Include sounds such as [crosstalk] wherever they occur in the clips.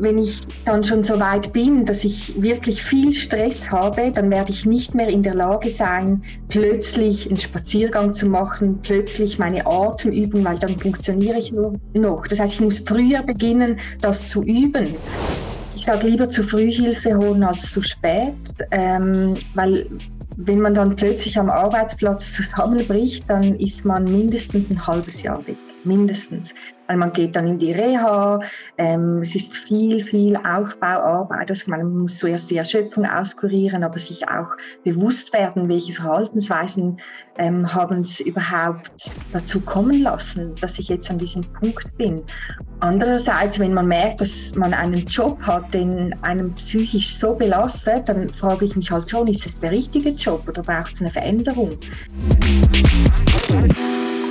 Wenn ich dann schon so weit bin, dass ich wirklich viel Stress habe, dann werde ich nicht mehr in der Lage sein, plötzlich einen Spaziergang zu machen, plötzlich meine Atemübung, weil dann funktioniere ich nur noch. Das heißt, ich muss früher beginnen, das zu üben. Ich sage lieber zu früh Hilfe holen als zu spät, ähm, weil wenn man dann plötzlich am Arbeitsplatz zusammenbricht, dann ist man mindestens ein halbes Jahr weg mindestens. Weil man geht dann in die Reha, ähm, es ist viel, viel Aufbauarbeit. Also man muss zuerst die Erschöpfung auskurieren, aber sich auch bewusst werden, welche Verhaltensweisen ähm, haben es überhaupt dazu kommen lassen, dass ich jetzt an diesem Punkt bin. Andererseits, wenn man merkt, dass man einen Job hat, den einem psychisch so belastet, dann frage ich mich halt schon, ist es der richtige Job oder braucht es eine Veränderung?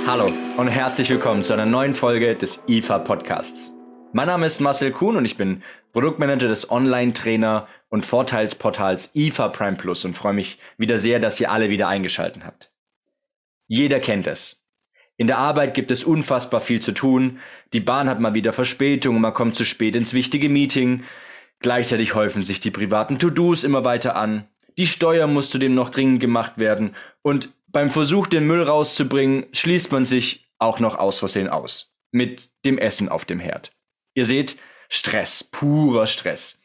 Hallo und herzlich willkommen zu einer neuen Folge des IFA Podcasts. Mein Name ist Marcel Kuhn und ich bin Produktmanager des Online-Trainer und Vorteilsportals IFA Prime Plus und freue mich wieder sehr, dass ihr alle wieder eingeschaltet habt. Jeder kennt es. In der Arbeit gibt es unfassbar viel zu tun, die Bahn hat mal wieder Verspätung und man kommt zu spät ins wichtige Meeting, gleichzeitig häufen sich die privaten To-Dos immer weiter an, die Steuer muss zudem noch dringend gemacht werden und beim Versuch, den Müll rauszubringen, schließt man sich auch noch aus Versehen aus. Mit dem Essen auf dem Herd. Ihr seht, Stress, purer Stress.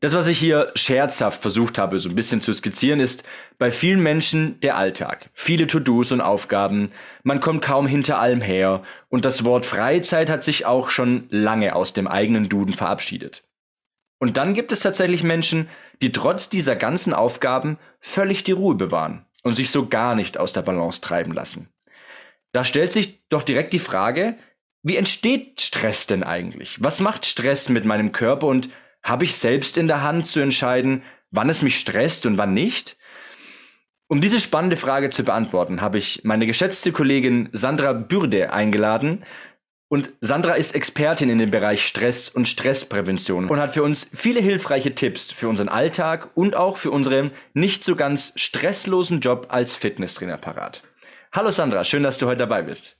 Das, was ich hier scherzhaft versucht habe, so ein bisschen zu skizzieren, ist bei vielen Menschen der Alltag. Viele To-Dos und Aufgaben, man kommt kaum hinter allem her und das Wort Freizeit hat sich auch schon lange aus dem eigenen Duden verabschiedet. Und dann gibt es tatsächlich Menschen, die trotz dieser ganzen Aufgaben völlig die Ruhe bewahren und sich so gar nicht aus der Balance treiben lassen. Da stellt sich doch direkt die Frage, wie entsteht Stress denn eigentlich? Was macht Stress mit meinem Körper und habe ich selbst in der Hand zu entscheiden, wann es mich stresst und wann nicht? Um diese spannende Frage zu beantworten, habe ich meine geschätzte Kollegin Sandra Bürde eingeladen, und Sandra ist Expertin in dem Bereich Stress und Stressprävention und hat für uns viele hilfreiche Tipps für unseren Alltag und auch für unseren nicht so ganz stresslosen Job als Fitnesstrainer parat. Hallo Sandra, schön, dass du heute dabei bist.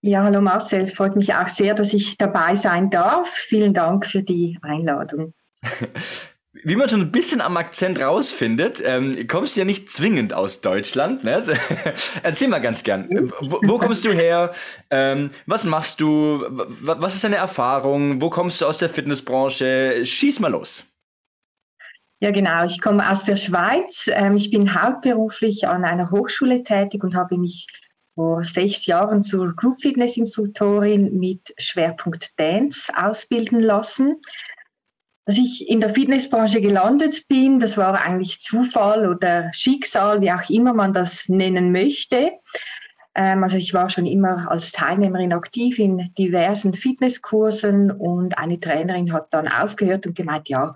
Ja, hallo Marcel, es freut mich auch sehr, dass ich dabei sein darf. Vielen Dank für die Einladung. [laughs] wie man schon ein bisschen am Akzent rausfindet, ähm, kommst du ja nicht zwingend aus Deutschland. Ne? [laughs] Erzähl mal ganz gern. Wo, wo kommst du her? Ähm, was machst du? Was ist deine Erfahrung? Wo kommst du aus der Fitnessbranche? Schieß mal los. Ja, genau. Ich komme aus der Schweiz. Ähm, ich bin hauptberuflich an einer Hochschule tätig und habe mich vor sechs Jahren zur Group Fitness Instruktorin mit Schwerpunkt Dance ausbilden lassen. Als ich in der Fitnessbranche gelandet bin, das war eigentlich Zufall oder Schicksal, wie auch immer man das nennen möchte. Ähm, also ich war schon immer als Teilnehmerin aktiv in diversen Fitnesskursen und eine Trainerin hat dann aufgehört und gemeint, ja,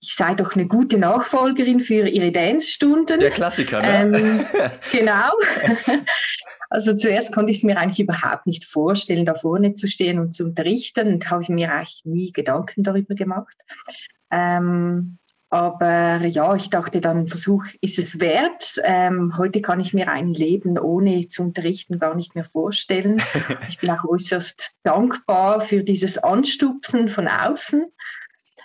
ich sei doch eine gute Nachfolgerin für ihre Dance-Stunden. Der Klassiker, ne? Ähm, [laughs] genau. [laughs] [laughs] Also zuerst konnte ich es mir eigentlich überhaupt nicht vorstellen, da vorne zu stehen und zu unterrichten und habe ich mir eigentlich nie Gedanken darüber gemacht. Ähm, aber ja, ich dachte dann, Versuch ist es wert. Ähm, heute kann ich mir ein Leben ohne zu unterrichten gar nicht mehr vorstellen. [laughs] Ich bin auch äußerst dankbar für dieses Anstupsen von außen.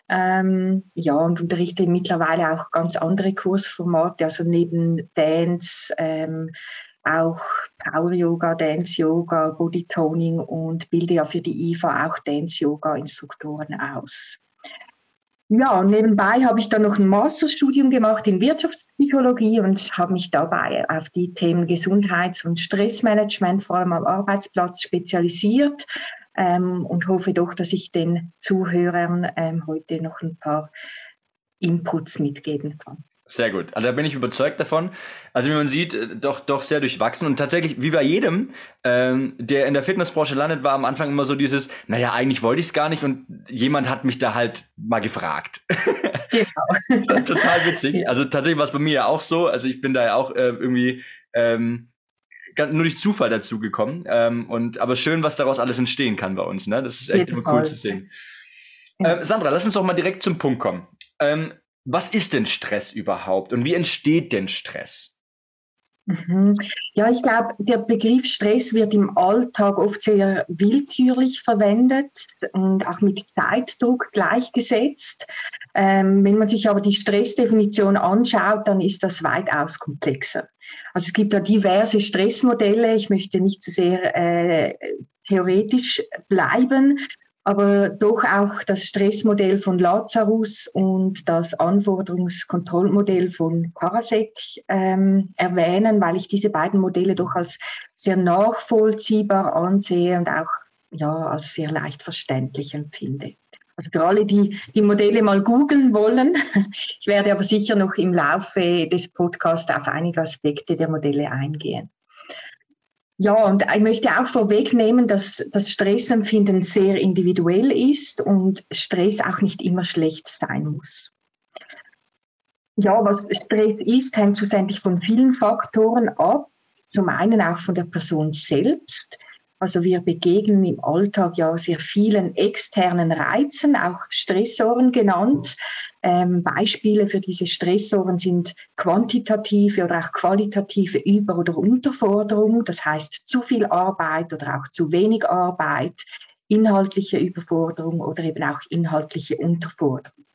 Ähm, ja, und unterrichte mittlerweile auch ganz andere Kursformate, also neben Dance, ähm, auch Power Yoga, Dance Yoga, Body Toning und bilde ja für die IFA auch Dance Yoga Instruktoren aus. Ja, nebenbei habe ich dann noch ein Masterstudium gemacht in Wirtschaftspsychologie und habe mich dabei auf die Themen Gesundheits- und Stressmanagement, vor allem am Arbeitsplatz, spezialisiert ähm, und hoffe doch, dass ich den Zuhörern ähm, heute noch ein paar Inputs mitgeben kann. Sehr gut. Also da bin ich überzeugt davon. Also wie man sieht, äh, doch, doch sehr durchwachsen. Und tatsächlich, wie bei jedem, ähm, der in der Fitnessbranche landet, war am Anfang immer so dieses, naja, eigentlich wollte ich es gar nicht und jemand hat mich da halt mal gefragt. Genau. [laughs] Total witzig. Also tatsächlich war es bei mir ja auch so. Also ich bin da ja auch äh, irgendwie ähm, nur durch Zufall dazu gekommen. Ähm, und aber schön, was daraus alles entstehen kann bei uns. Ne? Das ist echt immer cool zu sehen. Ja. Ähm, Sandra, lass uns doch mal direkt zum Punkt kommen. Ähm, was ist denn Stress überhaupt und wie entsteht denn Stress? Mhm. Ja, ich glaube, der Begriff Stress wird im Alltag oft sehr willkürlich verwendet und auch mit Zeitdruck gleichgesetzt. Ähm, wenn man sich aber die Stressdefinition anschaut, dann ist das weitaus komplexer. Also es gibt da diverse Stressmodelle. Ich möchte nicht zu sehr äh, theoretisch bleiben, aber doch auch das Stressmodell von Lazarus und das Anforderungskontrollmodell von Karasek ähm, erwähnen, weil ich diese beiden Modelle doch als sehr nachvollziehbar ansehe und auch ja, als sehr leicht verständlich empfinde. Also für alle, die die Modelle mal googeln wollen, [laughs] ich werde aber sicher noch im Laufe des Podcasts auf einige Aspekte der Modelle eingehen. Ja, und ich möchte auch vorwegnehmen, dass das Stressempfinden sehr individuell ist und Stress auch nicht immer schlecht sein muss. Ja, was Stress ist, hängt schlussendlich von vielen Faktoren ab. Zum einen auch von der Person selbst. Also wir begegnen im Alltag ja sehr vielen externen Reizen, auch Stressoren genannt. Ähm, Beispiele für diese Stressoren sind quantitative oder auch qualitative Über- oder Unterforderung, das heißt zu viel Arbeit oder auch zu wenig Arbeit, inhaltliche Überforderung oder eben auch inhaltliche Unterforderung.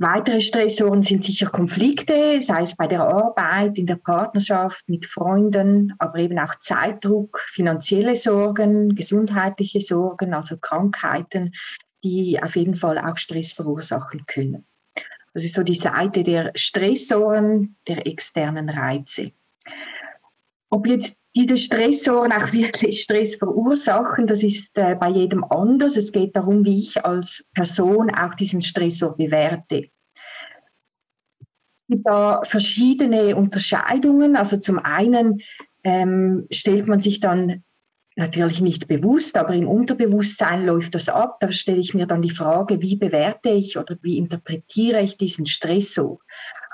Weitere Stressoren sind sicher Konflikte, sei es bei der Arbeit, in der Partnerschaft, mit Freunden, aber eben auch Zeitdruck, finanzielle Sorgen, gesundheitliche Sorgen, also Krankheiten, die auf jeden Fall auch Stress verursachen können. Das ist so die Seite der Stressoren, der externen Reize. Ob jetzt diese Stressoren auch [laughs] wirklich Stress verursachen, das ist äh, bei jedem anders. Es geht darum, wie ich als Person auch diesen Stressor bewerte. Es gibt da verschiedene Unterscheidungen. Also zum einen ähm, stellt man sich dann natürlich nicht bewusst, aber im Unterbewusstsein läuft das ab. Da stelle ich mir dann die Frage, wie bewerte ich oder wie interpretiere ich diesen Stressor?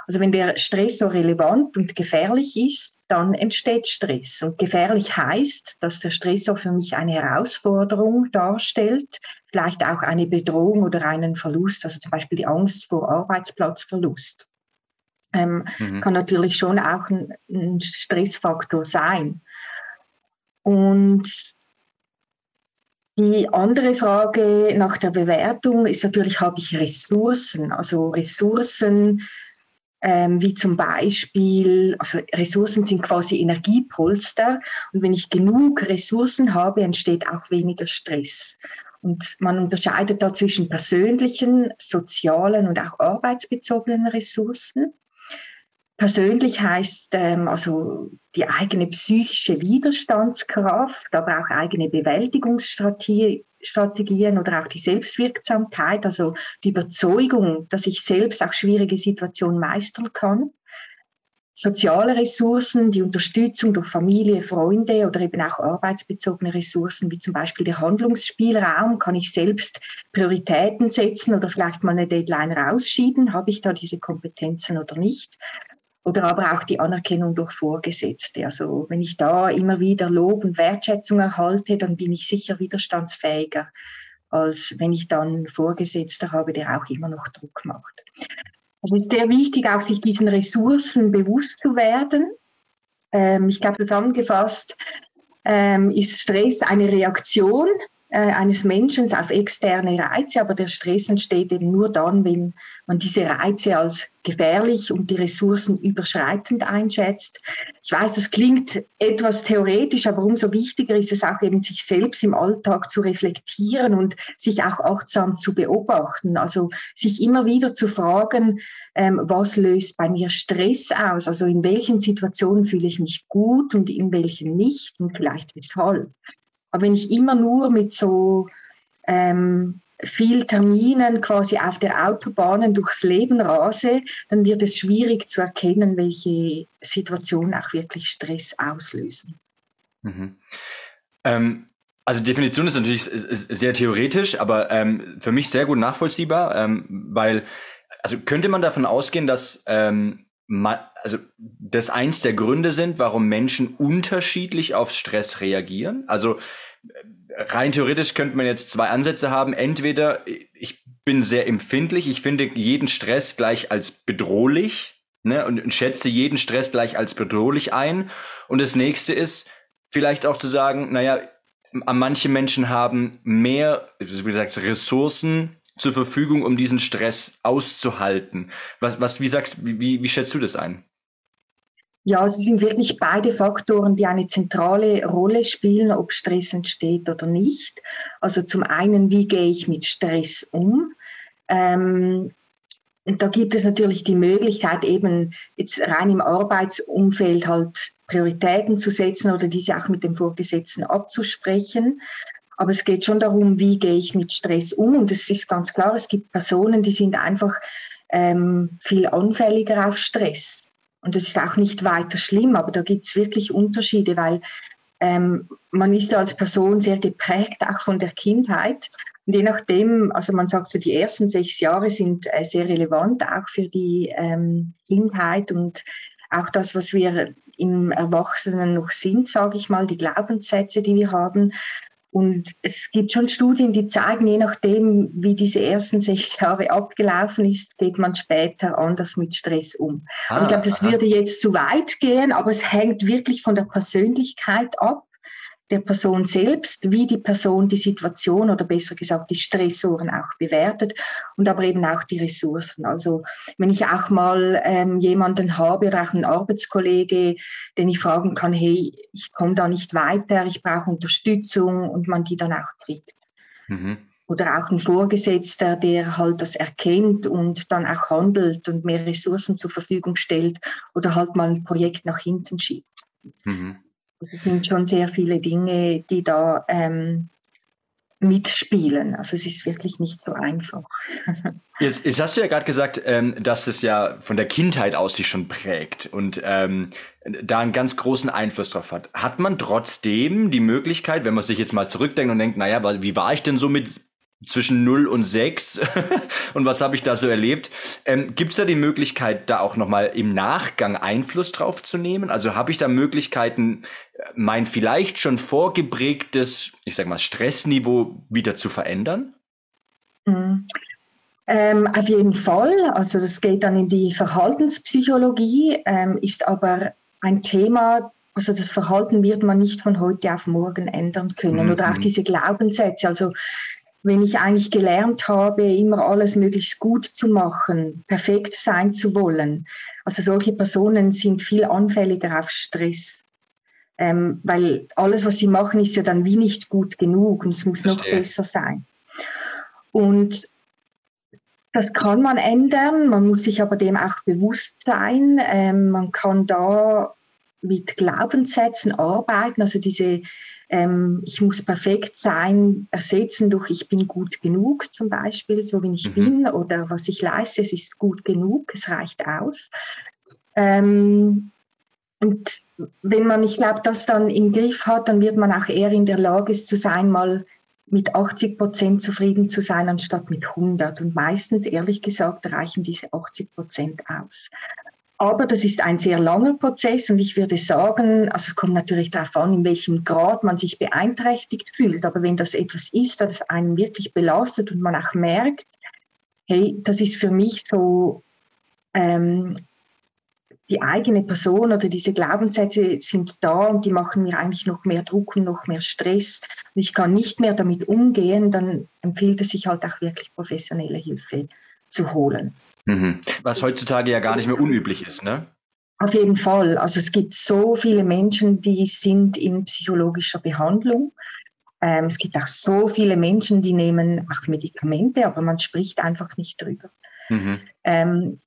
Also wenn der Stressor relevant und gefährlich ist, dann entsteht Stress. Und gefährlich heißt, dass der Stressor für mich eine Herausforderung darstellt, vielleicht auch eine Bedrohung oder einen Verlust, also zum Beispiel die Angst vor Arbeitsplatzverlust. Ähm, mhm. Kann natürlich schon auch ein, ein Stressfaktor sein. Und die andere Frage nach der Bewertung ist natürlich, habe ich Ressourcen? Also Ressourcen ähm, wie zum Beispiel, also Ressourcen sind quasi Energiepolster und wenn ich genug Ressourcen habe, entsteht auch weniger Stress. Und man unterscheidet da zwischen persönlichen, sozialen und auch arbeitsbezogenen Ressourcen. Persönlich heißt ähm, also die eigene psychische Widerstandskraft, aber auch eigene Bewältigungsstrategie, Strategien oder auch die Selbstwirksamkeit, also die Überzeugung, dass ich selbst auch schwierige Situationen meistern kann. Soziale Ressourcen, die Unterstützung durch Familie, Freunde oder eben auch arbeitsbezogene Ressourcen, wie zum Beispiel der Handlungsspielraum, kann ich selbst Prioritäten setzen oder vielleicht mal eine Deadline rausschieben, habe ich da diese Kompetenzen oder nicht oder aber auch die Anerkennung durch Vorgesetzte. Also wenn ich da immer wieder Lob und Wertschätzung erhalte, dann bin ich sicher widerstandsfähiger, als wenn ich dann Vorgesetzter habe, der auch immer noch Druck macht. Es ist sehr wichtig, auch sich diesen Ressourcen bewusst zu werden. Ähm, ich glaube, zusammengefasst ähm, ist Stress eine Reaktion eines Menschen auf externe Reize, aber der Stress entsteht eben nur dann, wenn man diese Reize als gefährlich und die Ressourcen überschreitend einschätzt. Ich weiß, das klingt etwas theoretisch, aber umso wichtiger ist es auch eben, sich selbst im Alltag zu reflektieren und sich auch achtsam zu beobachten. Also sich immer wieder zu fragen, ähm, was löst bei mir Stress aus? Also in welchen Situationen fühle ich mich gut und in welchen nicht und vielleicht weshalb. Aber wenn ich immer nur mit so ähm, viel Terminen quasi auf der Autobahn durchs Leben rase, dann wird es schwierig zu erkennen, welche Situationen auch wirklich Stress auslösen. Mhm. Ähm, also Definition ist natürlich sehr theoretisch, aber ähm, für mich sehr gut nachvollziehbar, ähm, weil also könnte man davon ausgehen, dass ähm, also das eins der Gründe sind, warum Menschen unterschiedlich auf Stress reagieren. Also rein theoretisch könnte man jetzt zwei Ansätze haben. Entweder ich bin sehr empfindlich, ich finde jeden Stress gleich als bedrohlich ne, und, schätze jeden Stress gleich als bedrohlich ein. Und das nächste ist, vielleicht auch zu sagen, naja, manche Menschen haben mehr, wie gesagt, Ressourcen zur Verfügung, um diesen Stress auszuhalten. Was, was wie sagst, wie, wie schätzt du das ein? Ja, es sind wirklich beide Faktoren, die eine zentrale Rolle spielen, ob Stress entsteht oder nicht. Also zum einen, wie gehe ich mit Stress um? Ähm, und da gibt es natürlich die Möglichkeit, eben jetzt rein im Arbeitsumfeld halt Prioritäten zu setzen oder diese auch mit dem Vorgesetzten abzusprechen. Aber es geht schon darum, wie gehe ich mit Stress um. Und es ist ganz klar, es gibt Personen, die sind einfach ähm, viel anfälliger auf Stress. Und das ist auch nicht weiter schlimm, aber da gibt es wirklich Unterschiede, weil ähm, man ist ja als Person sehr geprägt, auch von der Kindheit. Und je nachdem, also man sagt so, die ersten sechs Jahre sind äh, sehr relevant, auch für die ähm, Kindheit und auch das, was wir im Erwachsenen noch sind, sage ich mal, die Glaubenssätze, die wir haben. Und es gibt schon Studien, die zeigen, je nachdem, wie diese ersten sechs [laughs] Jahre abgelaufen ist, geht man später anders mit Stress um. Ah, ich glaube, das aha. würde jetzt zu weit gehen, aber es hängt wirklich von der Persönlichkeit ab der Person selbst, wie die Person die Situation oder besser gesagt die Stressoren auch bewertet und aber eben auch die Ressourcen. Also wenn ich auch mal ähm, jemanden habe oder auch einen Arbeitskollege, den ich fragen kann, hey, ich komme da nicht weiter, ich brauche Unterstützung und man die dann auch kriegt. Mhm. Oder auch ein Vorgesetzter, der halt das erkennt und dann auch handelt und mehr Ressourcen zur Verfügung stellt oder halt mal ein Projekt nach hinten schiebt. Mhm. Es sind schon sehr viele Dinge, die da ähm, mitspielen. Also es ist wirklich nicht so einfach. [laughs] Jetzt, jetzt hast du ja gerade gesagt, ähm, dass es ja von der Kindheit aus sich schon prägt und ähm, da einen ganz großen Einfluss drauf hat. Hat man trotzdem die Möglichkeit, wenn man sich jetzt mal zurückdenkt und denkt, naja, wie war ich denn so mit zwischen 0 und 6 [laughs] und was habe ich da so erlebt. Ähm, Gibt es da die Möglichkeit, da auch nochmal im Nachgang Einfluss drauf zu nehmen? Also habe ich da Möglichkeiten, mein vielleicht schon vorgeprägtes, ich sag mal, Stressniveau wieder zu verändern? Mhm. Ähm, auf jeden Fall. Also das geht dann in die Verhaltenspsychologie, ähm, ist aber ein Thema, also das Verhalten wird man nicht von heute auf morgen ändern können. Mhm. Oder auch diese Glaubenssätze. Also wenn ich eigentlich gelernt habe, immer alles möglichst gut zu machen, perfekt sein zu wollen. Also solche Personen sind viel anfälliger auf Stress. Ähm, weil alles, was sie machen, ist ja dann wie nicht gut genug und es muss Verstehe. noch besser sein. Und das kann man ändern, man muss sich aber dem auch bewusst sein. Ähm, man kann da mit Glaubenssätzen arbeiten, also diese ähm, ich muss perfekt sein, ersetzen durch ich bin gut genug zum Beispiel, so wie ich mhm. bin oder was ich leiste, es ist gut genug, es reicht aus. Ähm, und wenn man, ich glaube, das dann im Griff hat, dann wird man auch eher in der Lage zu sein, mal mit 80 Prozent zufrieden zu sein, anstatt mit 100. Und meistens, ehrlich gesagt, reichen diese 80 Prozent aus. Aber das ist ein sehr langer Prozess und ich würde sagen, also es kommt natürlich darauf an, in welchem Grad man sich beeinträchtigt fühlt. Aber wenn das etwas ist, das einen wirklich belastet und man auch merkt, hey, das ist für mich so ähm, die eigene Person oder diese Glaubenssätze sind da und die machen mir eigentlich noch mehr Druck und noch mehr Stress und ich kann nicht mehr damit umgehen, dann empfiehlt es sich halt auch wirklich professionelle Hilfe zu holen. Mhm. Was heutzutage ja gar nicht mehr unüblich ist, ne? Auf jeden Fall. Also es gibt so viele Menschen, die sind in psychologischer Behandlung. Ähm, es gibt auch so viele Menschen, die nehmen auch Medikamente, aber man spricht einfach nicht drüber. Mhm. Ähm,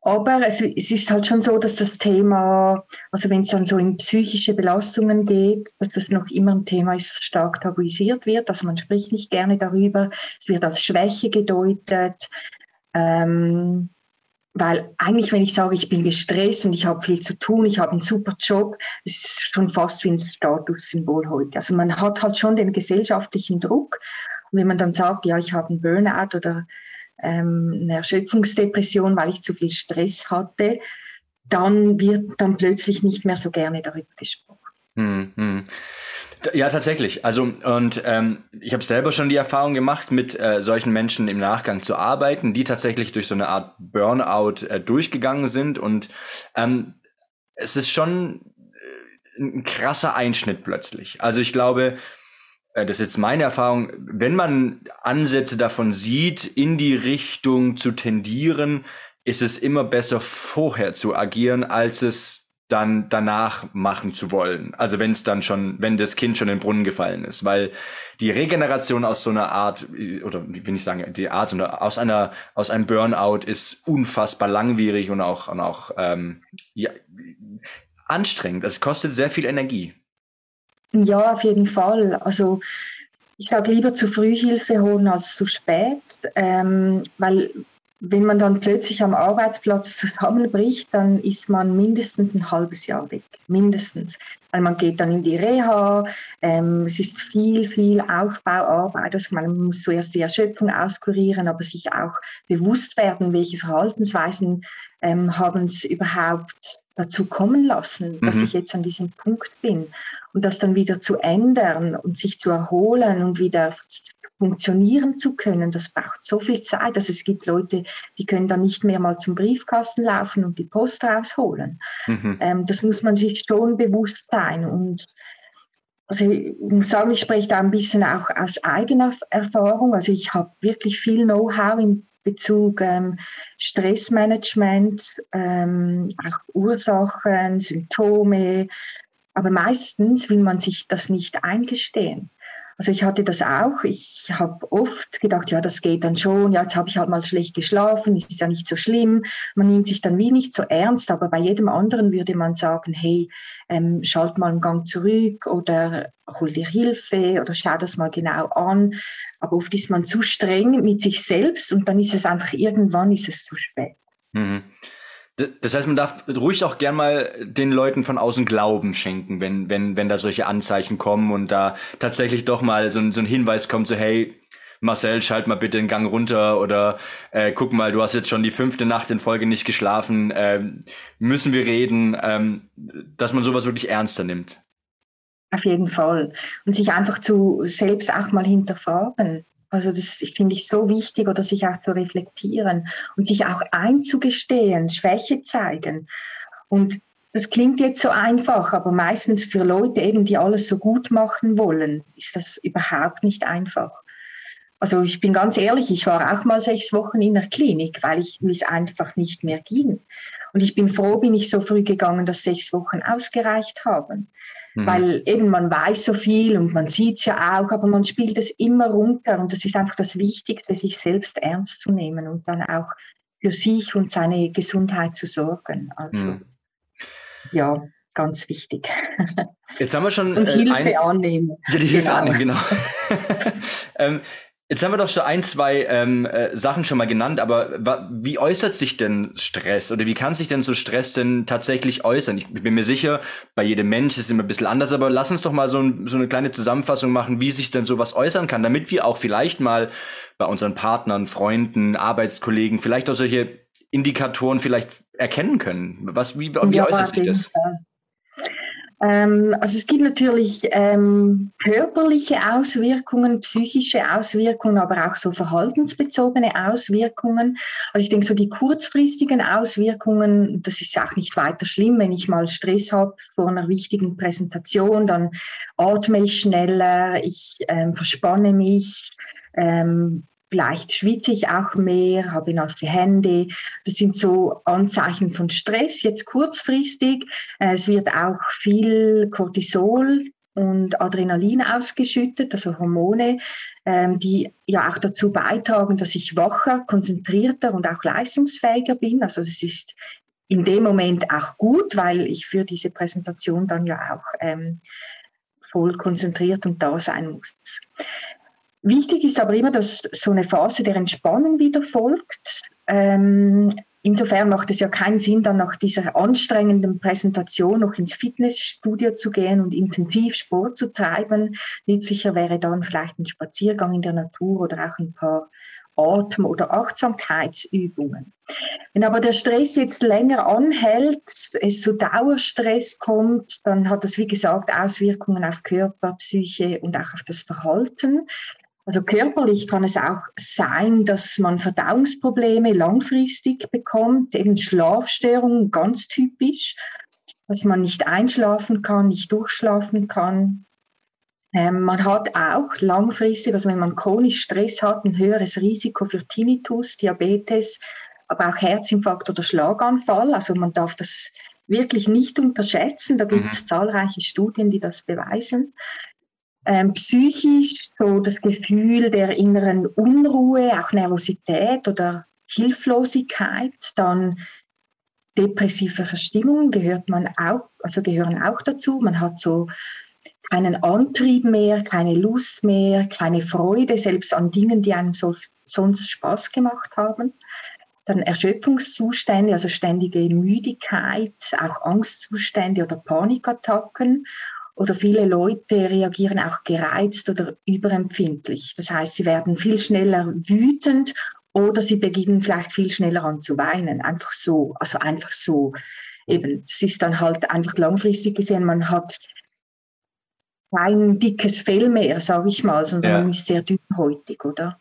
aber es, es, ist halt schon so, dass das Thema, also wenn es dann so in psychische Belastungen geht, dass das noch immer ein Thema ist, stark tabuisiert wird. Also man spricht nicht gerne darüber. Es wird als Schwäche gedeutet. Ähm, weil eigentlich, wenn ich sage, ich bin gestresst und ich habe viel zu tun, ich habe einen super Job, ist schon fast wie ein Statussymbol heute. Also man hat halt schon den gesellschaftlichen Druck. Und wenn man dann sagt, ja, ich habe einen Burnout oder ähm, eine Erschöpfungsdepression, weil ich zu viel Stress hatte, dann wird dann plötzlich nicht mehr so gerne darüber gesprochen. Hm, hm. Ja, tatsächlich. Also und ähm, ich habe selber schon die Erfahrung gemacht, mit äh, solchen Menschen im Nachgang zu arbeiten, die tatsächlich durch so eine Art Burnout äh, durchgegangen sind und ähm, es ist schon äh, ein krasser Einschnitt plötzlich. Also ich glaube, äh, das ist jetzt meine Erfahrung, wenn man Ansätze davon sieht, in die Richtung zu tendieren, ist es immer besser vorher zu agieren, als es dann danach machen zu wollen. Also wenn es dann schon, wenn das Kind schon in den Brunnen gefallen ist, weil die Regeneration aus so einer Art oder wie will ich sagen, die Art oder aus einer aus einem Burnout ist unfassbar langwierig und auch und auch ähm, ja, anstrengend. Es kostet sehr viel Energie. Ja, auf jeden Fall. Also ich sage lieber zu früh Hilfe holen als zu spät, ähm, weil wenn man dann plötzlich am Arbeitsplatz zusammenbricht, dann ist man mindestens ein halbes Jahr weg. Mindestens. Weil man geht dann in die Reha, ähm, es ist viel, viel Aufbauarbeit. Also man muss zuerst die Erschöpfung auskurieren, aber sich auch bewusst werden, welche Verhaltensweisen ähm, haben es überhaupt dazu kommen lassen, dass mhm. ich jetzt an diesem Punkt bin. Und das dann wieder zu ändern und sich zu erholen und wieder funktionieren zu können, das braucht so viel Zeit. Also es gibt Leute, die können dann nicht mehr mal zum Briefkasten laufen und die Post rausholen. Mhm. Ähm, das muss man sich schon bewusst sein. Und also ich muss sagen, ich spreche da ein bisschen auch aus eigener Erfahrung. Also ich habe wirklich viel Know-how in Bezug ähm, Stressmanagement, ähm, auch Ursachen, Symptome. Aber meistens will man sich das nicht eingestehen. Also ich hatte das auch. Ich habe oft gedacht, ja, das geht dann schon. Ja, jetzt habe ich halt mal schlecht geschlafen, ist ja nicht so schlimm. Man nimmt sich dann wie nicht so ernst, aber bei jedem anderen würde man sagen, hey, ähm, schalt mal einen Gang zurück oder hol dir Hilfe oder schau das mal genau an. Aber oft ist man zu streng mit sich selbst und dann ist es einfach irgendwann ist es zu spät. Mhm. Das heißt, man darf ruhig auch gern mal den Leuten von außen Glauben schenken, wenn, wenn, wenn da solche Anzeichen kommen und da tatsächlich doch mal so ein, so ein Hinweis kommt, so hey, Marcel, schalt mal bitte den Gang runter oder äh, guck mal, du hast jetzt schon die fünfte Nacht in Folge nicht geschlafen, äh, müssen wir reden, ähm, dass man sowas wirklich ernster nimmt. Auf jeden Fall. Und sich einfach zu selbst auch mal hinterfragen. Also das finde ich so wichtig oder sich auch zu reflektieren und sich auch einzugestehen, Schwäche zeigen. Und das klingt jetzt so einfach, aber meistens für Leute eben, die alles so gut machen wollen, ist das überhaupt nicht einfach. Also ich bin ganz ehrlich, ich war auch mal sechs Wochen in der Klinik, weil ich es einfach nicht mehr ging. Und ich bin froh, bin ich so früh gegangen, dass sechs Wochen ausgereicht haben. Mhm. Weil eben man weiß so viel und man sieht es ja auch, aber man spielt es immer runter und das ist einfach das Wichtigste, sich selbst ernst zu nehmen und dann auch für sich und seine Gesundheit zu sorgen. Also mhm. ja, ganz wichtig. Jetzt haben wir schon und Hilfe äh, ein... annehmen. Ja, die Hilfe genau. annehmen, genau. [laughs] ähm, Jetzt haben wir doch so ein, zwei ähm, äh, Sachen schon mal genannt, aber wie äußert sich denn Stress oder wie kann sich denn so Stress denn tatsächlich äußern? Ich bin mir sicher, bei jedem Mensch ist es immer ein bisschen anders, aber lass uns doch mal so, ein, so eine kleine Zusammenfassung machen, wie sich denn sowas äußern kann, damit wir auch vielleicht mal bei unseren Partnern, Freunden, Arbeitskollegen vielleicht auch solche Indikatoren vielleicht erkennen können. Was, wie, wie ja, äußert sich das? Fall. Ähm, also es gibt natürlich ähm, körperliche Auswirkungen, psychische Auswirkungen, aber auch so verhaltensbezogene Auswirkungen. Also ich denke, so die kurzfristigen Auswirkungen, das ist ja auch nicht weiter schlimm, wenn ich mal Stress habe vor einer wichtigen Präsentation, dann atme ich schneller, ich ähm, verspanne mich, ähm, Vielleicht schwitze ich auch mehr, habe nasse Hände. Das sind so Anzeichen von Stress, jetzt kurzfristig. Äh, es wird auch viel Cortisol und Adrenalin ausgeschüttet, also Hormone, ähm, die ja auch dazu beitragen, dass ich wacher, konzentrierter und auch leistungsfähiger bin. Also das ist in dem Moment auch gut, weil ich für diese Präsentation dann ja auch ähm, voll konzentriert und da sein muss. Wichtig ist aber immer, dass so eine Phase der Entspannung wieder folgt. Ähm, insofern macht es ja keinen Sinn, dann nach dieser anstrengenden Präsentation noch ins Fitnessstudio zu gehen und intensiv Sport zu treiben. Nützlicher wäre dann vielleicht ein Spaziergang in der Natur oder auch ein paar Atem- oder Achtsamkeitsübungen. Wenn aber der Stress jetzt länger anhält, es zu Dauerstress kommt, dann hat das, wie gesagt, Auswirkungen auf Körper, Psyche und auch auf das Verhalten. Also körperlich kann es auch sein, dass man Verdauungsprobleme langfristig bekommt, eben Schlafstörungen ganz typisch, dass man nicht einschlafen kann, nicht durchschlafen kann. Ähm, man hat auch langfristig, also wenn man chronisch Stress hat, ein höheres Risiko für Tinnitus, Diabetes, aber auch Herzinfarkt oder Schlaganfall. Also man darf das wirklich nicht unterschätzen. Da gibt es mhm. zahlreiche Studien, die das beweisen ähm, psychisch so das Gefühl der inneren Unruhe, auch Nervosität oder Hilflosigkeit, dann depressive Verstimmung gehört man auch, also gehören auch dazu. Man hat so keinen Antrieb mehr, keine Lust mehr, keine Freude, selbst an Dingen, die einem so, sonst Spaß gemacht haben. Dann Erschöpfungszustände, also ständige Müdigkeit, auch Angstzustände oder Panikattacken oder viele Leute reagieren auch gereizt oder überempfindlich. Das heißt, sie werden viel schneller wütend oder sie beginnen vielleicht viel schneller an zu weinen. Einfach so, also einfach so. Eben, es ist dann halt einfach langfristig gesehen, man hat kein dickes Fell mehr, sage ich mal, sondern ja. man ist sehr dünnhäutig, oder?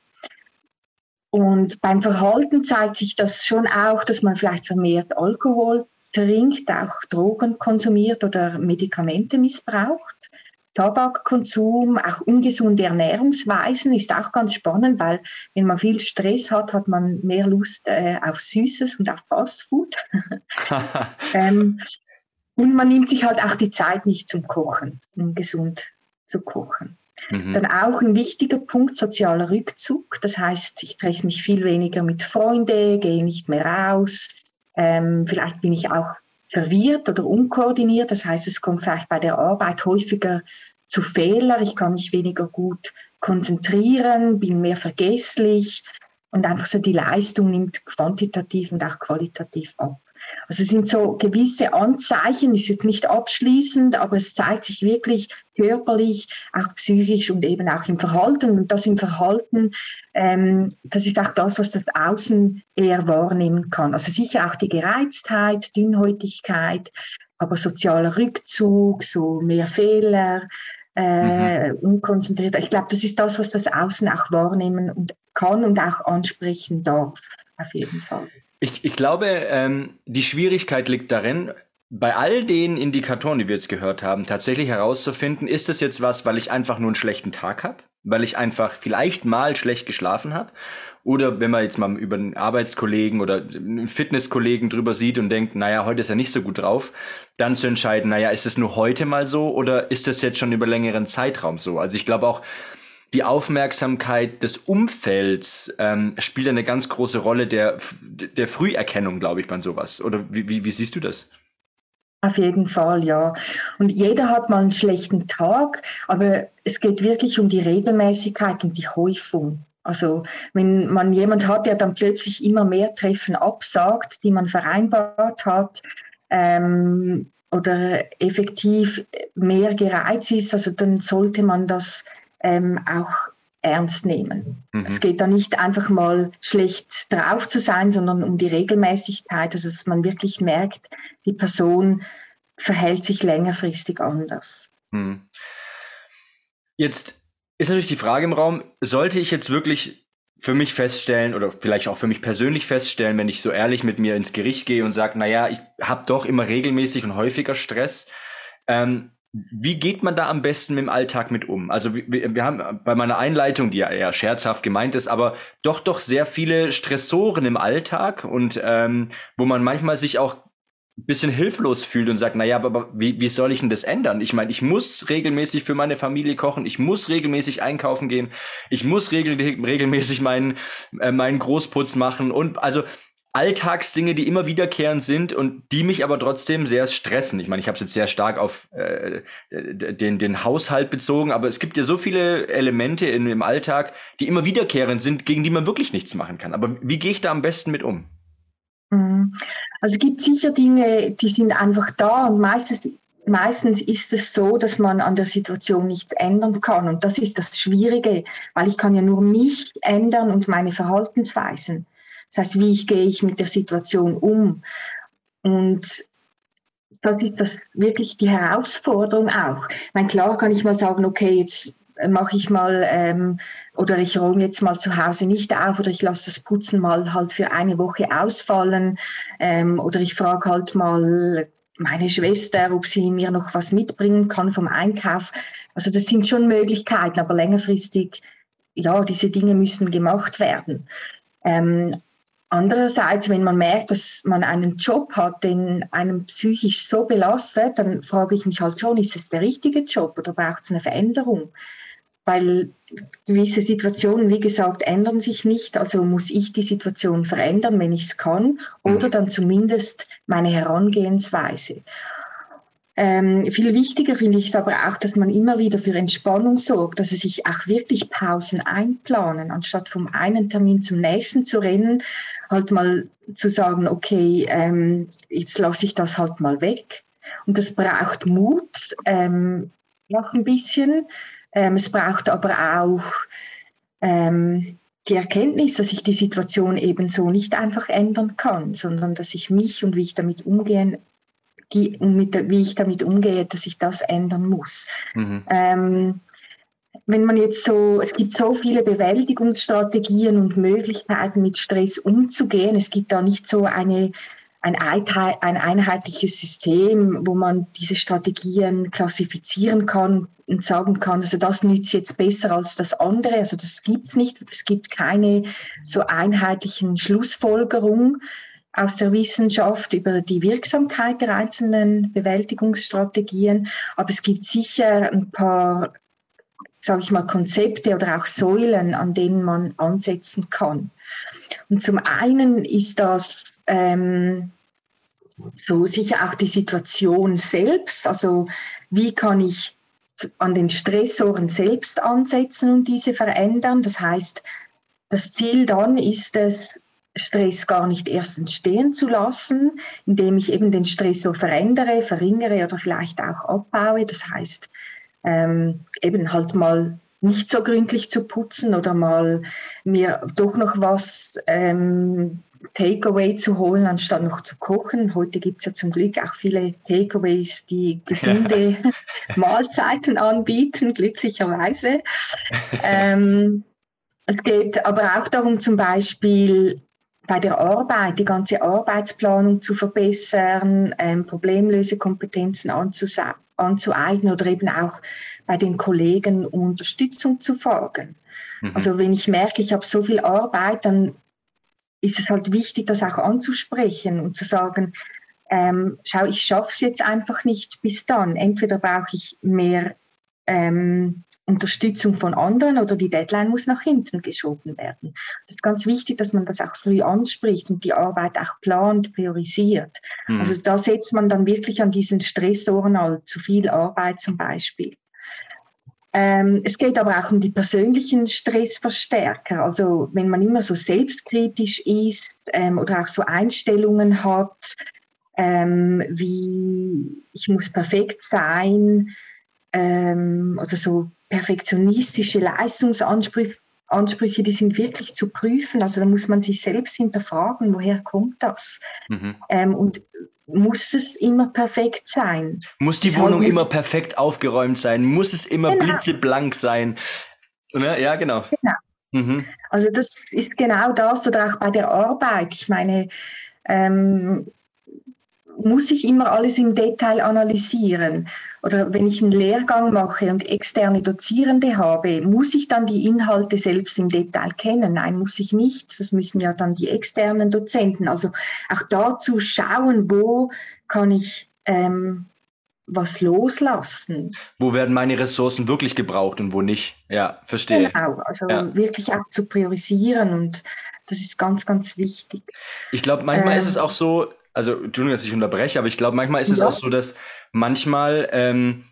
Und beim Verhalten zeigt sich das schon auch, dass man vielleicht vermehrt Alkohol trinkt, auch Drogen konsumiert oder Medikamente missbraucht. Tabakkonsum, auch ungesunde Ernährungsweisen ist auch ganz spannend, weil wenn man viel Stress hat, hat man mehr Lust äh, auf Süßes und auf Fastfood. [laughs] ähm, und man nimmt sich halt auch die Zeit nicht zum Kochen, um gesund zu kochen. Mhm. Dann auch ein wichtiger Punkt, sozialer Rückzug. Das heißt, ich treffe mich viel weniger mit Freunden, gehe nicht mehr raus, ähm, vielleicht bin ich auch verwirrt oder unkoordiniert. Das heißt, es kommt vielleicht bei der Arbeit häufiger zu Fehlern. Ich kann mich weniger gut konzentrieren, bin mehr vergesslich und einfach so die Leistung nimmt quantitativ und auch qualitativ ab. Also es sind so gewisse Anzeichen, ist jetzt nicht abschließend, aber es zeigt sich wirklich körperlich, auch psychisch und eben auch im Verhalten. Und das im Verhalten, ähm, das ist auch das, was das Außen eher wahrnehmen kann. Also sicher auch die Gereiztheit, Dünnhäutigkeit, aber sozialer Rückzug, so mehr Fehler, äh, mhm. unkonzentriert. Ich glaube, das ist das, was das Außen auch wahrnehmen und kann und auch ansprechen darf, auf jeden Fall. Ich, ich glaube, ähm, die Schwierigkeit liegt darin, bei all den Indikatoren, die wir jetzt gehört haben, tatsächlich herauszufinden, ist es jetzt was, weil ich einfach nur einen schlechten Tag habe, weil ich einfach vielleicht mal schlecht geschlafen habe, oder wenn man jetzt mal über einen Arbeitskollegen oder einen Fitnesskollegen drüber sieht und denkt, naja, heute ist er nicht so gut drauf, dann zu entscheiden, naja, ist es nur heute mal so oder ist es jetzt schon über längeren Zeitraum so? Also ich glaube auch, die Aufmerksamkeit des Umfelds ähm, spielt eine ganz große Rolle der, der Früherkennung, glaube ich, bei sowas. Oder wie, wie, wie siehst du das? Auf jeden Fall, ja. Und jeder hat mal einen schlechten Tag, aber es geht wirklich um die Regelmäßigkeit und die Häufung. Also wenn man jemand hat, der dann plötzlich immer mehr Treffen absagt, die man vereinbart hat, ähm, oder effektiv mehr gereizt ist, also dann sollte man das ähm, auch ernst nehmen. Mhm. Es geht da nicht einfach mal schlecht drauf zu sein, sondern um die Regelmäßigkeit, also dass man wirklich merkt, die Person verhält sich längerfristig anders. Mhm. Jetzt ist natürlich die Frage im Raum, sollte ich jetzt wirklich für mich feststellen oder vielleicht auch für mich persönlich feststellen, wenn ich so ehrlich mit mir ins Gericht gehe und sage, naja, ich habe doch immer regelmäßig und häufiger Stress, ähm, wie geht man da am besten mit dem Alltag mit um? Also wir, wir haben bei meiner Einleitung, die ja eher scherzhaft gemeint ist, aber doch doch sehr viele Stressoren im Alltag und ähm, wo man manchmal sich auch ein bisschen hilflos fühlt und sagt, naja, aber wie, wie soll ich denn das ändern? Ich meine, ich muss regelmäßig für meine Familie kochen, ich muss regelmäßig einkaufen gehen, ich muss regel, regelmäßig meinen, äh, meinen Großputz machen und also Alltagsdinge, die immer wiederkehrend sind und die mich aber trotzdem sehr stressen. Ich meine, ich habe es jetzt sehr stark auf äh, den, den Haushalt bezogen, aber es gibt ja so viele Elemente in, im Alltag, die immer wiederkehrend sind, gegen die man wirklich nichts machen kann. Aber wie gehe ich da am besten mit um? Mhm. Also es gibt sicher Dinge, die sind einfach da und meistens meistens ist es so, dass man an der Situation nichts ändern kann. Und das ist das Schwierige, weil ich kann ja nur mich ändern und meine Verhaltensweisen. Das heißt, wie gehe ich mit der Situation um. Und das ist das wirklich die Herausforderung auch. Ich meine, klar kann ich mal sagen, okay, jetzt mache ich mal ähm, oder ich räume jetzt mal zu Hause nicht auf oder ich lasse das Putzen mal halt für eine Woche ausfallen ähm, oder ich frage halt mal meine Schwester, ob sie mir noch was mitbringen kann vom Einkauf. Also das sind schon Möglichkeiten, aber längerfristig, ja, diese Dinge müssen gemacht werden. Ähm, andererseits, wenn man merkt, dass man einen Job hat, den einem psychisch so belastet, dann frage ich mich halt schon, ist es der richtige Job oder braucht es eine Veränderung? weil gewisse Situationen, wie gesagt, ändern sich nicht. Also muss ich die Situation verändern, wenn ich es kann, oder mhm. dann zumindest meine Herangehensweise. Ähm, viel wichtiger finde ich es aber auch, dass man immer wieder für Entspannung sorgt, dass sie sich auch wirklich Pausen einplanen, anstatt vom einen Termin zum nächsten zu rennen, halt mal zu sagen, okay, ähm, jetzt lasse ich das halt mal weg. Und das braucht Mut, ähm, noch ein bisschen, ähm, es braucht aber auch ähm, die Erkenntnis, dass ich die Situation eben so nicht einfach ändern kann, sondern dass ich mich und wie ich damit umgehen mit, wie ich damit umgehe, dass ich das ändern muss. Mhm. Ähm, wenn man jetzt so, es gibt so viele Bewältigungsstrategien und Möglichkeiten, mit Stress umzugehen. Es gibt da nicht so eine, ein, ein einheitliches System, wo man diese Strategien klassifizieren kann und sagen kann, also das nützt jetzt besser als das andere. Also das gibt's nicht. Es gibt keine so einheitlichen Schlussfolgerungen aus der Wissenschaft über die Wirksamkeit der einzelnen Bewältigungsstrategien. Aber es gibt sicher ein paar, sage ich mal, Konzepte oder auch Säulen, an denen man ansetzen kann. Und zum einen ist das ähm, so sicher auch die Situation selbst. Also wie kann ich an den Stressoren selbst ansetzen und diese verändern. Das heißt, das Ziel dann ist es, Stress gar nicht erst entstehen zu lassen, indem ich eben den Stressor verändere, verringere oder vielleicht auch abbaue. Das heißt, ähm, eben halt mal nicht so gründlich zu putzen oder mal mir doch noch was ähm, Takeaway zu holen, anstatt noch zu kochen. Heute gibt es ja zum Glück auch viele Takeaways, die gesunde [laughs] [laughs] Mahlzeiten anbieten, glücklicherweise. [laughs] ähm, es geht aber auch darum, zum Beispiel bei der Arbeit, die ganze Arbeitsplanung zu verbessern, ähm, Problemlösekompetenzen anzueignen oder eben auch bei den Kollegen Unterstützung zu fragen. Mhm. Also wenn ich merke, ich habe so viel Arbeit, dann ist es halt wichtig, das auch anzusprechen und zu sagen, ähm, schau, ich schaffe es jetzt einfach nicht bis dann. Entweder brauche ich mehr ähm, Unterstützung von anderen oder die Deadline muss nach hinten geschoben werden. Das ist ganz wichtig, dass man das auch früh anspricht und die Arbeit auch plant, priorisiert. Mhm. Also da setzt man dann wirklich an diesen Stressoren an, zu viel Arbeit zum Beispiel. Ähm, es geht aber auch um die persönlichen Stressverstärker. Also wenn man immer so selbstkritisch ist ähm, oder auch so Einstellungen hat, ähm, wie ich muss perfekt sein ähm, oder so perfektionistische Leistungsansprüche, Ansprüche, die sind wirklich zu prüfen. Also da muss man sich selbst hinterfragen, woher kommt das? Mhm. Ähm, und muss es immer perfekt sein? Muss die Wohnung muss immer perfekt aufgeräumt sein? Muss es immer genau. blitzeblank sein? Ne? Ja, genau. genau. Mhm. Also das ist genau das oder auch bei der Arbeit. Ich meine, ähm, muss ich immer alles im Detail analysieren? Oder wenn ich einen Lehrgang mache und externe Dozierende habe, muss ich dann die Inhalte selbst im Detail kennen? Nein, muss ich nicht. Das müssen ja dann die externen Dozenten. Also auch dazu schauen, wo kann ich ähm, was loslassen. Wo werden meine Ressourcen wirklich gebraucht und wo nicht? Ja, verstehe. Genau, also ja. wirklich auch zu priorisieren und das ist ganz, ganz wichtig. Ich glaube, manchmal ähm, ist es auch so, also Entschuldigung, dass ich unterbreche, aber ich glaube, manchmal ist es ja. auch so, dass manchmal ähm,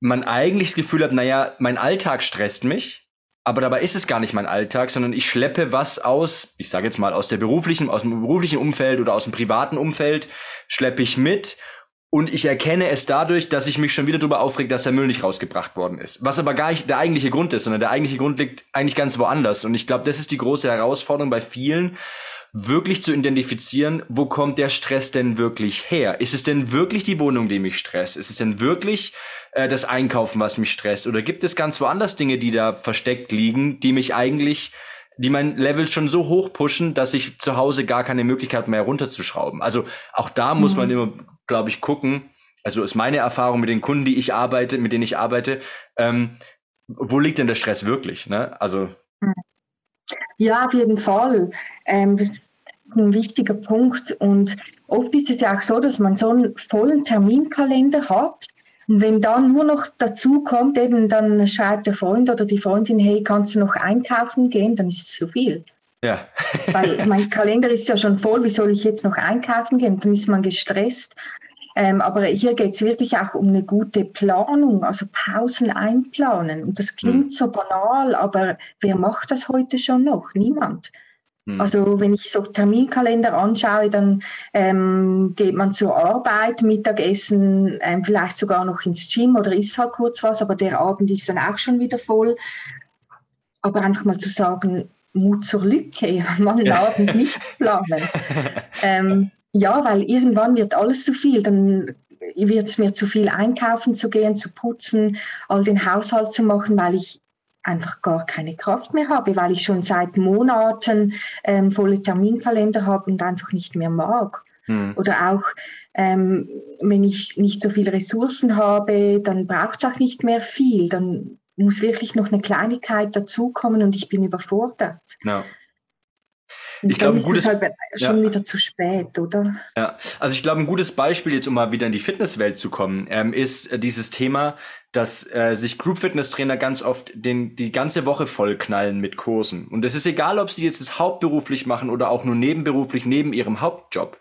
man eigentlich das Gefühl hat, naja, mein Alltag stresst mich, aber dabei ist es gar nicht mein Alltag, sondern ich schleppe was aus, ich sage jetzt mal aus der beruflichen, aus dem beruflichen Umfeld oder aus dem privaten Umfeld, schleppe ich mit und ich erkenne es dadurch, dass ich mich schon wieder darüber aufrege, dass der Müll nicht rausgebracht worden ist. Was aber gar nicht der eigentliche Grund ist, sondern der eigentliche Grund liegt eigentlich ganz woanders. Und ich glaube, das ist die große Herausforderung bei vielen, wirklich zu identifizieren, wo kommt der Stress denn wirklich her? Ist es denn wirklich die Wohnung, die mich stresst? Ist es denn wirklich äh, das Einkaufen, was mich stresst? Oder gibt es ganz woanders Dinge, die da versteckt liegen, die mich eigentlich die mein Level schon so hoch pushen, dass ich zu Hause gar keine Möglichkeit mehr runterzuschrauben. Also auch da mhm. muss man immer, glaube ich, gucken. Also ist meine Erfahrung mit den Kunden, die ich arbeite, mit denen ich arbeite, ähm, wo liegt denn der Stress wirklich? Ne? Also ja, auf jeden Fall. Ähm, das ist ein wichtiger Punkt. Und oft ist es ja auch so, dass man so einen vollen Terminkalender hat und wenn dann nur noch dazu kommt, eben dann schreibt der Freund oder die Freundin, hey, kannst du noch einkaufen gehen, dann ist es zu viel. Ja. Weil mein Kalender ist ja schon voll, wie soll ich jetzt noch einkaufen gehen? Dann ist man gestresst. Ähm, aber hier geht es wirklich auch um eine gute Planung, also Pausen einplanen. Und das klingt mhm. so banal, aber wer macht das heute schon noch? Niemand. Hm. Also wenn ich so Terminkalender anschaue, dann ähm, geht man zur Arbeit, Mittagessen, ähm, vielleicht sogar noch ins Gym oder isst halt kurz was, aber der Abend ist dann auch schon wieder voll. Aber einfach mal zu sagen, Mut zur Lücke, [laughs] mal einen ja. Abend nichts planen. [laughs] ähm, ja, weil irgendwann wird alles zu viel, dann wird es mir zu viel einkaufen zu gehen, zu putzen, all den Haushalt zu machen, weil ich einfach gar keine Kraft mehr habe, weil ich schon seit Monaten ähm, volle Terminkalender habe und einfach nicht mehr mag. Hm. Oder auch, ähm, wenn ich nicht so viele Ressourcen habe, dann braucht es auch nicht mehr viel. Dann muss wirklich noch eine Kleinigkeit dazukommen und ich bin überfordert. Ja. Ich glaube, ein gutes halt schon ja. wieder zu spät, oder? Ja, also ich glaube, ein gutes Beispiel jetzt, um mal wieder in die Fitnesswelt zu kommen, ähm, ist äh, dieses Thema, dass äh, sich Group Fitness Trainer ganz oft den die ganze Woche vollknallen mit Kursen. Und es ist egal, ob sie jetzt das hauptberuflich machen oder auch nur nebenberuflich neben ihrem Hauptjob.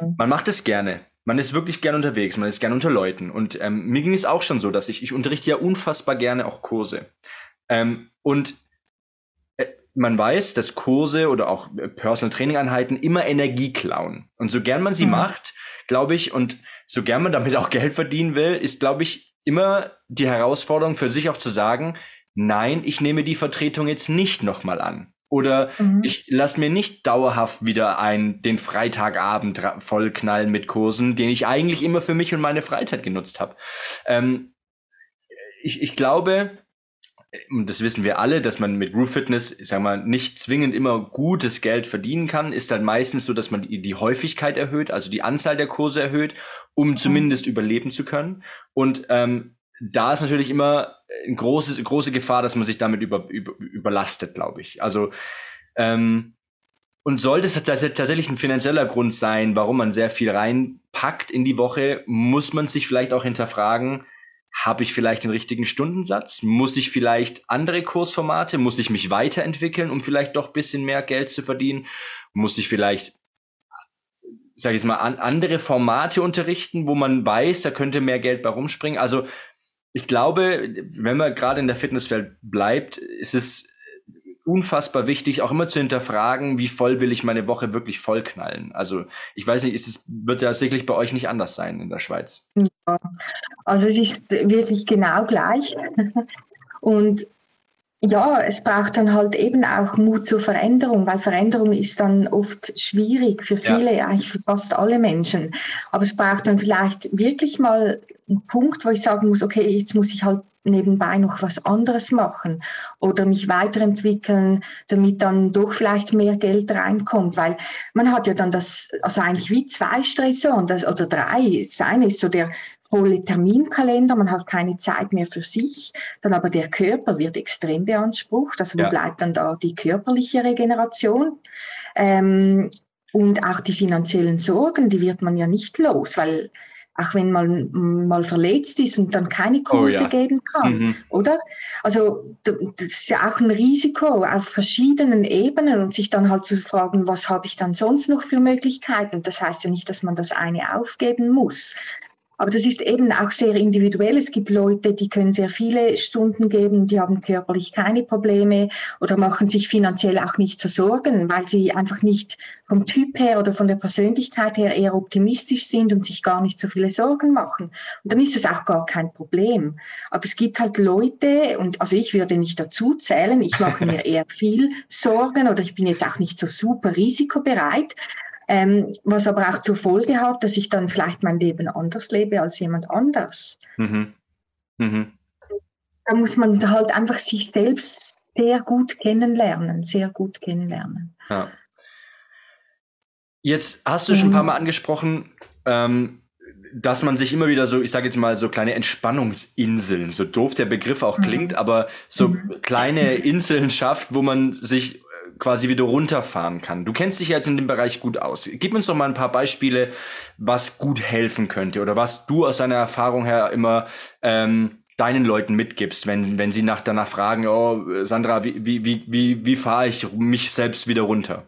Mhm. Man macht es gerne. Man ist wirklich gern unterwegs, man ist gern unter Leuten. Und ähm, mir ging es auch schon so, dass ich, ich unterrichte ja unfassbar gerne auch Kurse. Ähm, und man weiß, dass Kurse oder auch äh, Personal Training Einheiten immer Energie klauen. Und so gern man sie mhm. macht, glaube ich, und so gern man damit auch [laughs] Geld verdienen will, ist, glaube ich, immer die Herausforderung für sich auch zu sagen, nein, ich nehme die Vertretung jetzt nicht nochmal an. Oder mhm. ich lasse mir nicht dauerhaft wieder ein, den Freitagabend vollknallen mit Kursen, den ich eigentlich immer für mich und meine Freizeit genutzt habe. Ähm, ich, ich glaube, und das wissen wir alle, dass man mit Group Fitness, sag mal, nicht zwingend immer gutes Geld verdienen kann, ist dann meistens so, dass man die, die Häufigkeit erhöht, also die Anzahl der Kurse erhöht, um mhm. zumindest überleben zu können. Und ähm, da ist natürlich immer eine große, große Gefahr, dass man sich damit über, über, überlastet, glaube ich. Also ähm, und sollte es tatsächlich ein finanzieller Grund sein, warum man sehr viel reinpackt in die Woche, muss man sich vielleicht auch hinterfragen, habe ich vielleicht den richtigen Stundensatz? Muss ich vielleicht andere Kursformate? Muss ich mich weiterentwickeln, um vielleicht doch bisschen mehr Geld zu verdienen? Muss ich vielleicht, sage ich jetzt mal, an andere Formate unterrichten, wo man weiß, da könnte mehr Geld bei rumspringen? Also ich glaube, wenn man gerade in der Fitnesswelt bleibt, ist es unfassbar wichtig, auch immer zu hinterfragen, wie voll will ich meine Woche wirklich vollknallen. Also ich weiß nicht, ist es wird ja sicherlich bei euch nicht anders sein in der Schweiz. Ja, also es ist wirklich genau gleich. [laughs] Und ja, es braucht dann halt eben auch Mut zur Veränderung, weil Veränderung ist dann oft schwierig für viele, ja. eigentlich für fast alle Menschen. Aber es braucht dann vielleicht wirklich mal einen Punkt, wo ich sagen muss, okay, jetzt muss ich halt nebenbei noch was anderes machen oder mich weiterentwickeln, damit dann doch vielleicht mehr Geld reinkommt, weil man hat ja dann das, also eigentlich wie zwei Stressoren das, oder drei. Das eine ist so der volle Terminkalender, man hat keine Zeit mehr für sich, dann aber der Körper wird extrem beansprucht, also wo ja. bleibt dann da die körperliche Regeneration? Ähm, und auch die finanziellen Sorgen, die wird man ja nicht los, weil auch wenn man mal verletzt ist und dann keine Kurse oh, ja. geben kann, mhm. oder? Also das ist ja auch ein Risiko auf verschiedenen Ebenen und sich dann halt zu fragen, was habe ich dann sonst noch für Möglichkeiten? Das heißt ja nicht, dass man das eine aufgeben muss. Aber das ist eben auch sehr individuell. Es gibt Leute, die können sehr viele Stunden geben, die haben körperlich keine Probleme oder machen sich finanziell auch nicht so Sorgen, weil sie einfach nicht vom Typ her oder von der Persönlichkeit her eher optimistisch sind und sich gar nicht so viele Sorgen machen. Und dann ist es auch gar kein Problem. Aber es gibt halt Leute, und also ich würde nicht dazu zählen, ich mache mir [laughs] eher viel Sorgen oder ich bin jetzt auch nicht so super risikobereit. Ähm, was aber auch zur Folge hat, dass ich dann vielleicht mein Leben anders lebe als jemand anders. Mhm. Mhm. Da muss man halt einfach sich selbst sehr gut kennenlernen, sehr gut kennenlernen. Ja. Jetzt hast du schon ein paar Mal angesprochen, ähm, dass man sich immer wieder so, ich sage jetzt mal, so kleine Entspannungsinseln, so doof der Begriff auch klingt, mhm. aber so mhm. kleine Inseln schafft, wo man sich quasi wieder runterfahren kann. Du kennst dich jetzt in dem Bereich gut aus. Gib uns doch mal ein paar Beispiele, was gut helfen könnte oder was du aus deiner Erfahrung her immer ähm, deinen Leuten mitgibst, wenn, wenn sie nach danach fragen, oh, Sandra, wie, wie, wie, wie, wie fahre ich mich selbst wieder runter?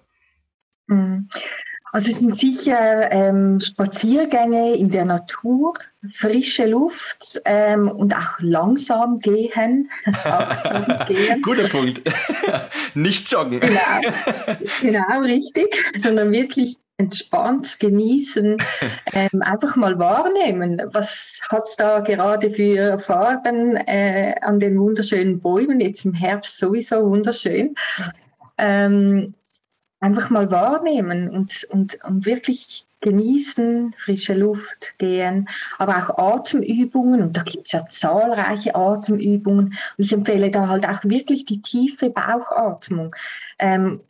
Also es sind sicher ähm, Spaziergänge in der Natur, frische Luft ähm, und auch langsam gehen. [laughs] gehen. Guter Punkt. [laughs] Nicht joggen. Genau, genau richtig, sondern wirklich entspannt genießen, [laughs] ähm, einfach mal wahrnehmen, was hat es da gerade für Farben äh, an den wunderschönen Bäumen, jetzt im Herbst sowieso wunderschön. Ähm, einfach mal wahrnehmen und, und, und wirklich genießen, frische Luft gehen, aber auch Atemübungen und da gibt es ja zahlreiche Atemübungen und ich empfehle da halt auch wirklich die tiefe Bauchatmung. Ähm,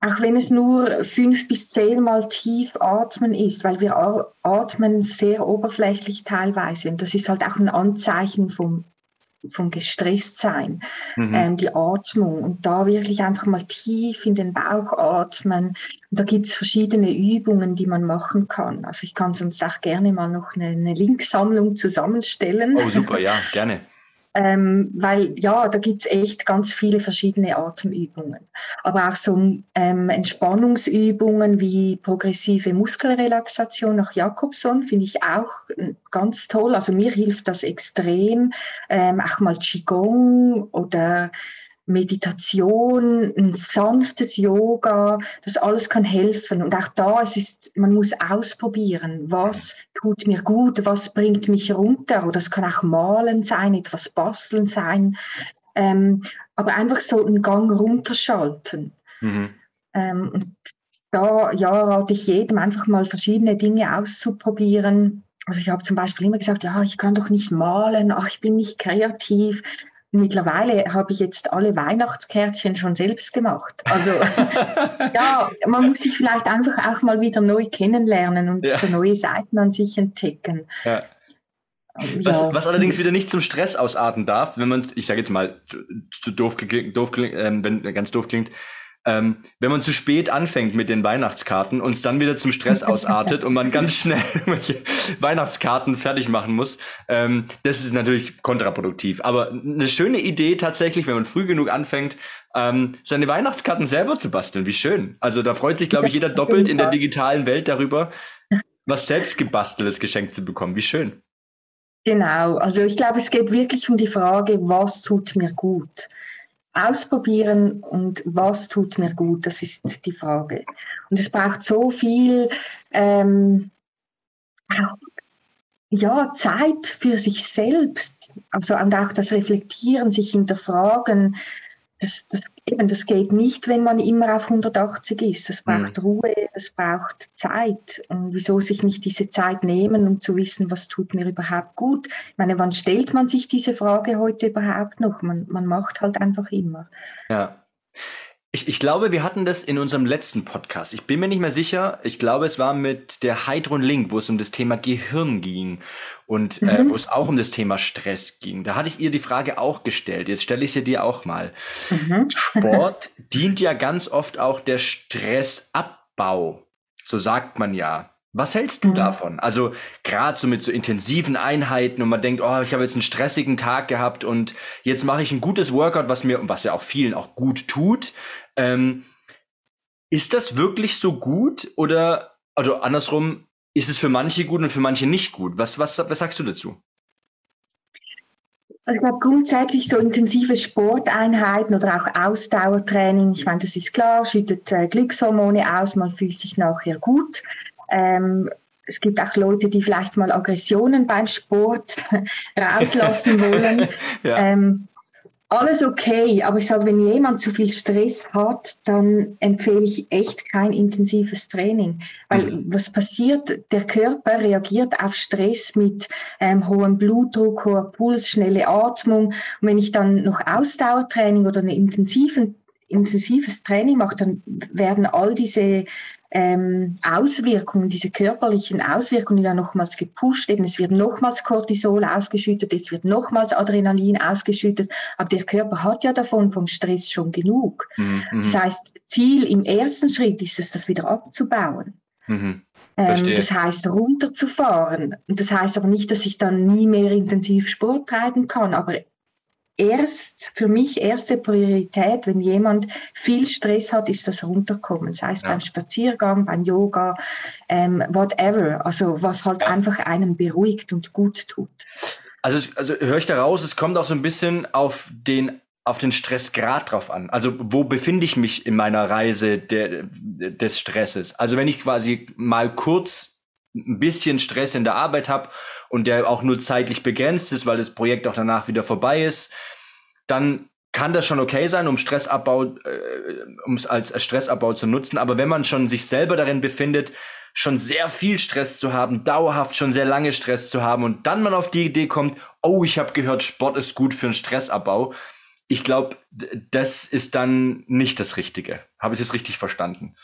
auch wenn es nur fünf bis zehnmal tief atmen ist, weil wir atmen sehr oberflächlich teilweise und das ist halt auch ein Anzeichen vom vom Gestresstsein, mhm. ähm, die Atmung und da wirklich einfach mal tief in den Bauch atmen. Und da gibt es verschiedene Übungen, die man machen kann. Also ich kann sonst auch gerne mal noch eine, eine Linksammlung zusammenstellen. Oh super, ja, gerne. Ähm, weil ja, da gibt's echt ganz viele verschiedene Atemübungen. Aber auch so ähm, Entspannungsübungen wie progressive Muskelrelaxation nach Jakobson finde ich auch äh, ganz toll. Also mir hilft das extrem. Ähm, auch mal Qigong oder Meditation, ein sanftes Yoga, das alles kann helfen. Und auch da, es ist, man muss ausprobieren, was tut mir gut, was bringt mich runter. Oder es kann auch Malen sein, etwas basteln sein. Ähm, aber einfach so einen Gang runterschalten. Mhm. Ähm, und da ja, rate ich jedem einfach mal verschiedene Dinge auszuprobieren. Also ich habe zum Beispiel immer gesagt, ja, ich kann doch nicht malen, ach, ich bin nicht kreativ. Mittlerweile habe ich jetzt alle Weihnachtskärtchen schon selbst gemacht. Also [laughs] ja, man muss sich vielleicht einfach auch mal wieder neu kennenlernen und ja. so neue Seiten an sich entdecken. Ja. Was, ja. was, allerdings wieder nicht zum Stress ausarten darf, wenn man, ich sage jetzt mal, zu doof, doof äh, wenn ganz doof klingt, ähm, wenn man zu spät anfängt mit den Weihnachtskarten und es dann wieder zum Stress [laughs] ausartet und man ganz schnell [laughs] Weihnachtskarten fertig machen muss, ähm, das ist natürlich kontraproduktiv. Aber eine schöne Idee tatsächlich, wenn man früh genug anfängt, ähm, seine Weihnachtskarten selber zu basteln. Wie schön. Also da freut sich, glaube ich, jeder doppelt in der digitalen Welt darüber, was selbst gebasteltes geschenkt zu bekommen. Wie schön. Genau, also ich glaube, es geht wirklich um die Frage, was tut mir gut ausprobieren und was tut mir gut, das ist die Frage. Und es braucht so viel ähm, ja, Zeit für sich selbst, also und auch das Reflektieren, sich hinterfragen, das, das, eben, das geht nicht, wenn man immer auf 180 ist. Das braucht mhm. Ruhe, das braucht Zeit. Und wieso sich nicht diese Zeit nehmen, um zu wissen, was tut mir überhaupt gut? Ich meine, wann stellt man sich diese Frage heute überhaupt noch? Man, man macht halt einfach immer. Ja. Ich, ich glaube, wir hatten das in unserem letzten Podcast. Ich bin mir nicht mehr sicher. Ich glaube, es war mit der Heidrun Link, wo es um das Thema Gehirn ging und äh, mhm. äh, wo es auch um das Thema Stress ging. Da hatte ich ihr die Frage auch gestellt. Jetzt stelle ich sie dir auch mal. Mhm. Sport [laughs] dient ja ganz oft auch der Stressabbau. So sagt man ja. Was hältst du mhm. davon? Also gerade so mit so intensiven Einheiten und man denkt, oh, ich habe jetzt einen stressigen Tag gehabt und jetzt mache ich ein gutes Workout, was mir, was ja auch vielen auch gut tut, ähm, ist das wirklich so gut oder, also andersrum, ist es für manche gut und für manche nicht gut. Was, was, was sagst du dazu? Also ich glaube grundsätzlich so intensive Sporteinheiten oder auch Ausdauertraining, ich meine, das ist klar, schüttet äh, Glückshormone aus, man fühlt sich nachher gut. Ähm, es gibt auch Leute, die vielleicht mal Aggressionen beim Sport [laughs] rauslassen wollen. [laughs] ja. ähm, alles okay, aber ich sage, wenn jemand zu viel Stress hat, dann empfehle ich echt kein intensives Training. Weil mhm. was passiert? Der Körper reagiert auf Stress mit ähm, hohem Blutdruck, hoher Puls, schnelle Atmung. Und wenn ich dann noch Ausdauertraining oder ein intensives Training mache, dann werden all diese ähm, Auswirkungen, diese körperlichen Auswirkungen ja nochmals gepusht. Eben, es wird nochmals Cortisol ausgeschüttet, es wird nochmals Adrenalin ausgeschüttet, aber der Körper hat ja davon vom Stress schon genug. Mhm. Das heißt, Ziel im ersten Schritt ist es, das wieder abzubauen. Mhm. Ähm, das heißt, runterzufahren. Und das heißt aber nicht, dass ich dann nie mehr intensiv Sport treiben kann, aber erst, für mich erste Priorität, wenn jemand viel Stress hat, ist das Runterkommen. Sei es ja. beim Spaziergang, beim Yoga, ähm, whatever. Also was halt ja. einfach einem beruhigt und gut tut. Also, also höre ich daraus, es kommt auch so ein bisschen auf den auf den Stressgrad drauf an. Also wo befinde ich mich in meiner Reise der, des Stresses? Also wenn ich quasi mal kurz ein bisschen Stress in der Arbeit habe und der auch nur zeitlich begrenzt ist, weil das Projekt auch danach wieder vorbei ist, dann kann das schon okay sein, um Stressabbau, äh, um es als, Stressabbau zu nutzen. Aber wenn man schon sich selber darin befindet, schon sehr viel Stress zu haben, dauerhaft schon sehr lange Stress zu haben und dann man auf die Idee kommt, oh, ich habe gehört, Sport ist gut für einen Stressabbau. Ich glaube, das ist dann nicht das Richtige. Habe ich das richtig verstanden?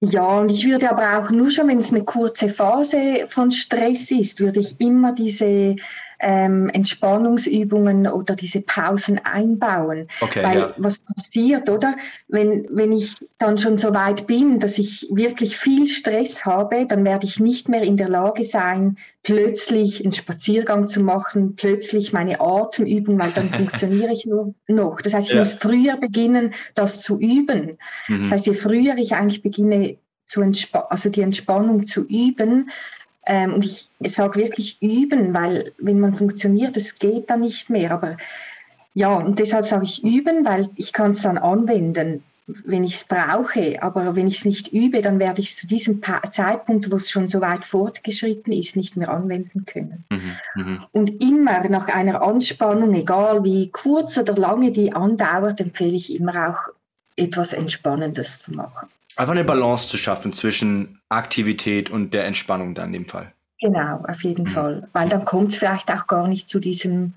Ja, und ich würde aber auch nur schon, wenn es eine kurze Phase von Stress ist, würde ich immer diese ähm, Entspannungsübungen oder diese Pausen einbauen. Okay, Weil ja. was passiert, oder? Wenn, wenn ich dann schon so weit bin, dass ich wirklich viel Stress habe, dann werde ich nicht mehr in der Lage sein, plötzlich einen Spaziergang zu machen, plötzlich meine Atemübung, weil dann [laughs] funktioniere ich nur noch. Das heißt, ich ja. muss früher beginnen, das zu üben. Mhm. Das heißt, je früher ich eigentlich beginne, zu also die Entspannung zu üben, ähm, und ich, ich sage wirklich üben, weil wenn man funktioniert, das geht dann nicht mehr. Aber ja, und deshalb sage ich üben, weil ich kann es dann anwenden, wenn ich es brauche. Aber wenn ich es nicht übe, dann werde ich es zu diesem Zeitpunkt, wo es schon so weit fortgeschritten ist, nicht mehr anwenden können. Mhm, mh. Und immer nach einer Anspannung, egal wie kurz oder lange die andauert, empfehle ich immer auch etwas Entspannendes zu machen. Einfach eine Balance zu schaffen zwischen Aktivität und der Entspannung dann in dem Fall. Genau, auf jeden mhm. Fall. Weil dann kommt es vielleicht auch gar nicht zu diesem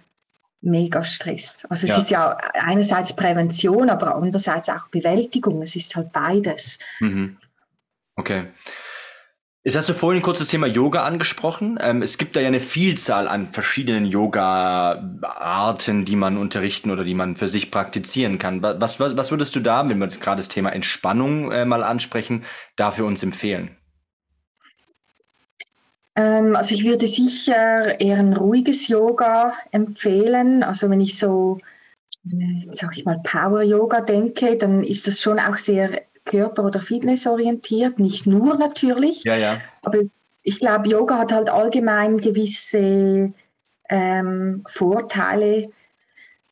Megastress. Also es ja. ist ja einerseits Prävention, aber andererseits auch Bewältigung. Es ist halt beides. Mhm. Okay. Jetzt hast du vorhin kurz das Thema Yoga angesprochen. Ähm, es gibt da ja eine Vielzahl an verschiedenen Yoga-Arten, die man unterrichten oder die man für sich praktizieren kann. Was, was, was würdest du da, wenn wir gerade das Thema Entspannung äh, mal ansprechen, da für uns empfehlen? Ähm, also ich würde sicher eher ein ruhiges Yoga empfehlen. Also wenn ich so, äh, sag ich mal, Power-Yoga denke, dann ist das schon auch sehr körper- oder fitnessorientiert, nicht nur natürlich. Ja, ja. Aber ich glaube, Yoga hat halt allgemein gewisse ähm, Vorteile,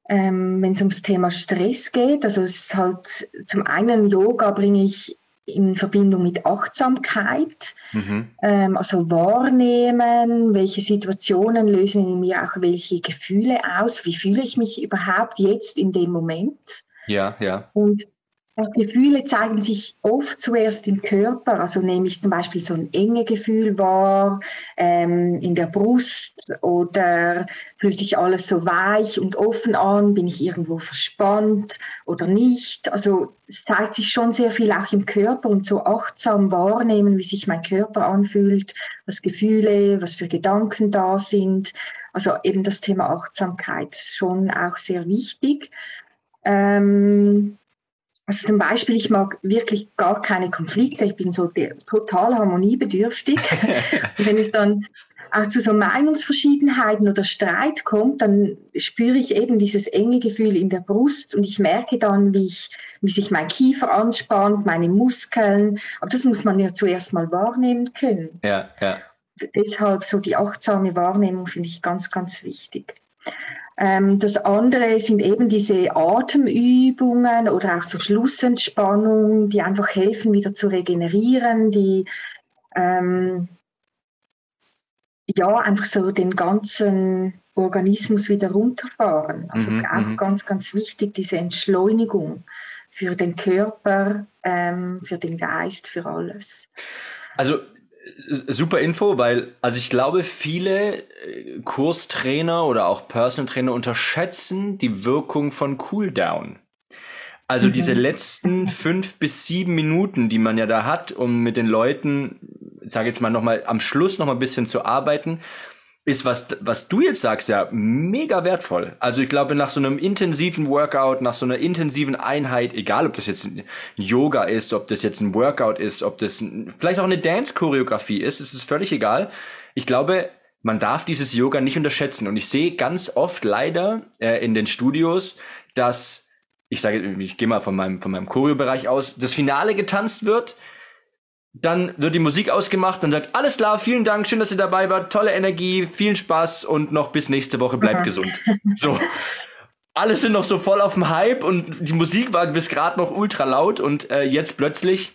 ähm, wenn es ums Thema Stress geht. Also es ist halt zum einen Yoga bringe ich in Verbindung mit Achtsamkeit, mhm. ähm, also wahrnehmen, welche Situationen lösen in mir auch welche Gefühle aus, wie fühle ich mich überhaupt jetzt in dem Moment. Ja, ja. Und Gefühle zeigen sich oft zuerst im Körper, also nehme ich zum Beispiel so ein enge Gefühl wahr ähm, in der Brust oder fühlt sich alles so weich und offen an, bin ich irgendwo verspannt oder nicht. Also es zeigt sich schon sehr viel auch im Körper und so achtsam wahrnehmen, wie sich mein Körper anfühlt, was Gefühle, was für Gedanken da sind. Also eben das Thema Achtsamkeit ist schon auch sehr wichtig. Ähm, also zum Beispiel, ich mag wirklich gar keine Konflikte. Ich bin so total harmoniebedürftig. und [laughs] wenn es dann auch zu so Meinungsverschiedenheiten oder Streit kommt, dann spüre ich eben dieses enge Gefühl in der Brust und ich merke dann, wie, ich, wie sich mein Kiefer anspannt, meine Muskeln. Aber das muss man ja zuerst mal wahrnehmen können. Ja, ja. deshalb so die achtsame Wahrnehmung finde ich ganz, ganz wichtig. Ähm, das andere sind eben diese Atemübungen oder auch so Schlussentspannung, die einfach helfen, wieder zu regenerieren, die ähm, ja einfach so den ganzen Organismus wieder runterfahren. Also mhm, auch mhm. ganz, ganz wichtig, diese Entschleunigung für den Körper, ähm, für den Geist, für alles. Also super Info, weil, also ich glaube, viele äh, Kurstrainer oder auch Personal Trainer unterschätzen die Wirkung von Cooldown. Also mhm. diese letzten fünf bis sieben Minuten, die man ja da hat, um mit den Leuten, sage jetzt mal nochmal am Schluss noch mal ein bisschen zu arbeiten, ist, was, was du jetzt sagst, ja mega wertvoll. Also ich glaube, nach so einem intensiven Workout, nach so einer intensiven Einheit, egal ob das jetzt ein Yoga ist, ob das jetzt ein Workout ist, ob das ein, vielleicht auch eine Dance-Choreografie ist, ist es völlig egal. Ich glaube, man darf dieses Yoga nicht unterschätzen. Und ich sehe ganz oft leider äh, in den Studios, dass, ich sage, ich gehe mal von meinem, von meinem Choreo-Bereich aus, das Finale getanzt wird dann wird die Musik ausgemacht und sagt, alles klar, vielen Dank, schön, dass ihr dabei wart, tolle Energie, vielen Spaß und noch bis nächste Woche, bleibt mhm. gesund. So. Alle sind noch so voll auf dem Hype und die Musik war bis gerade noch ultra laut und äh, jetzt plötzlich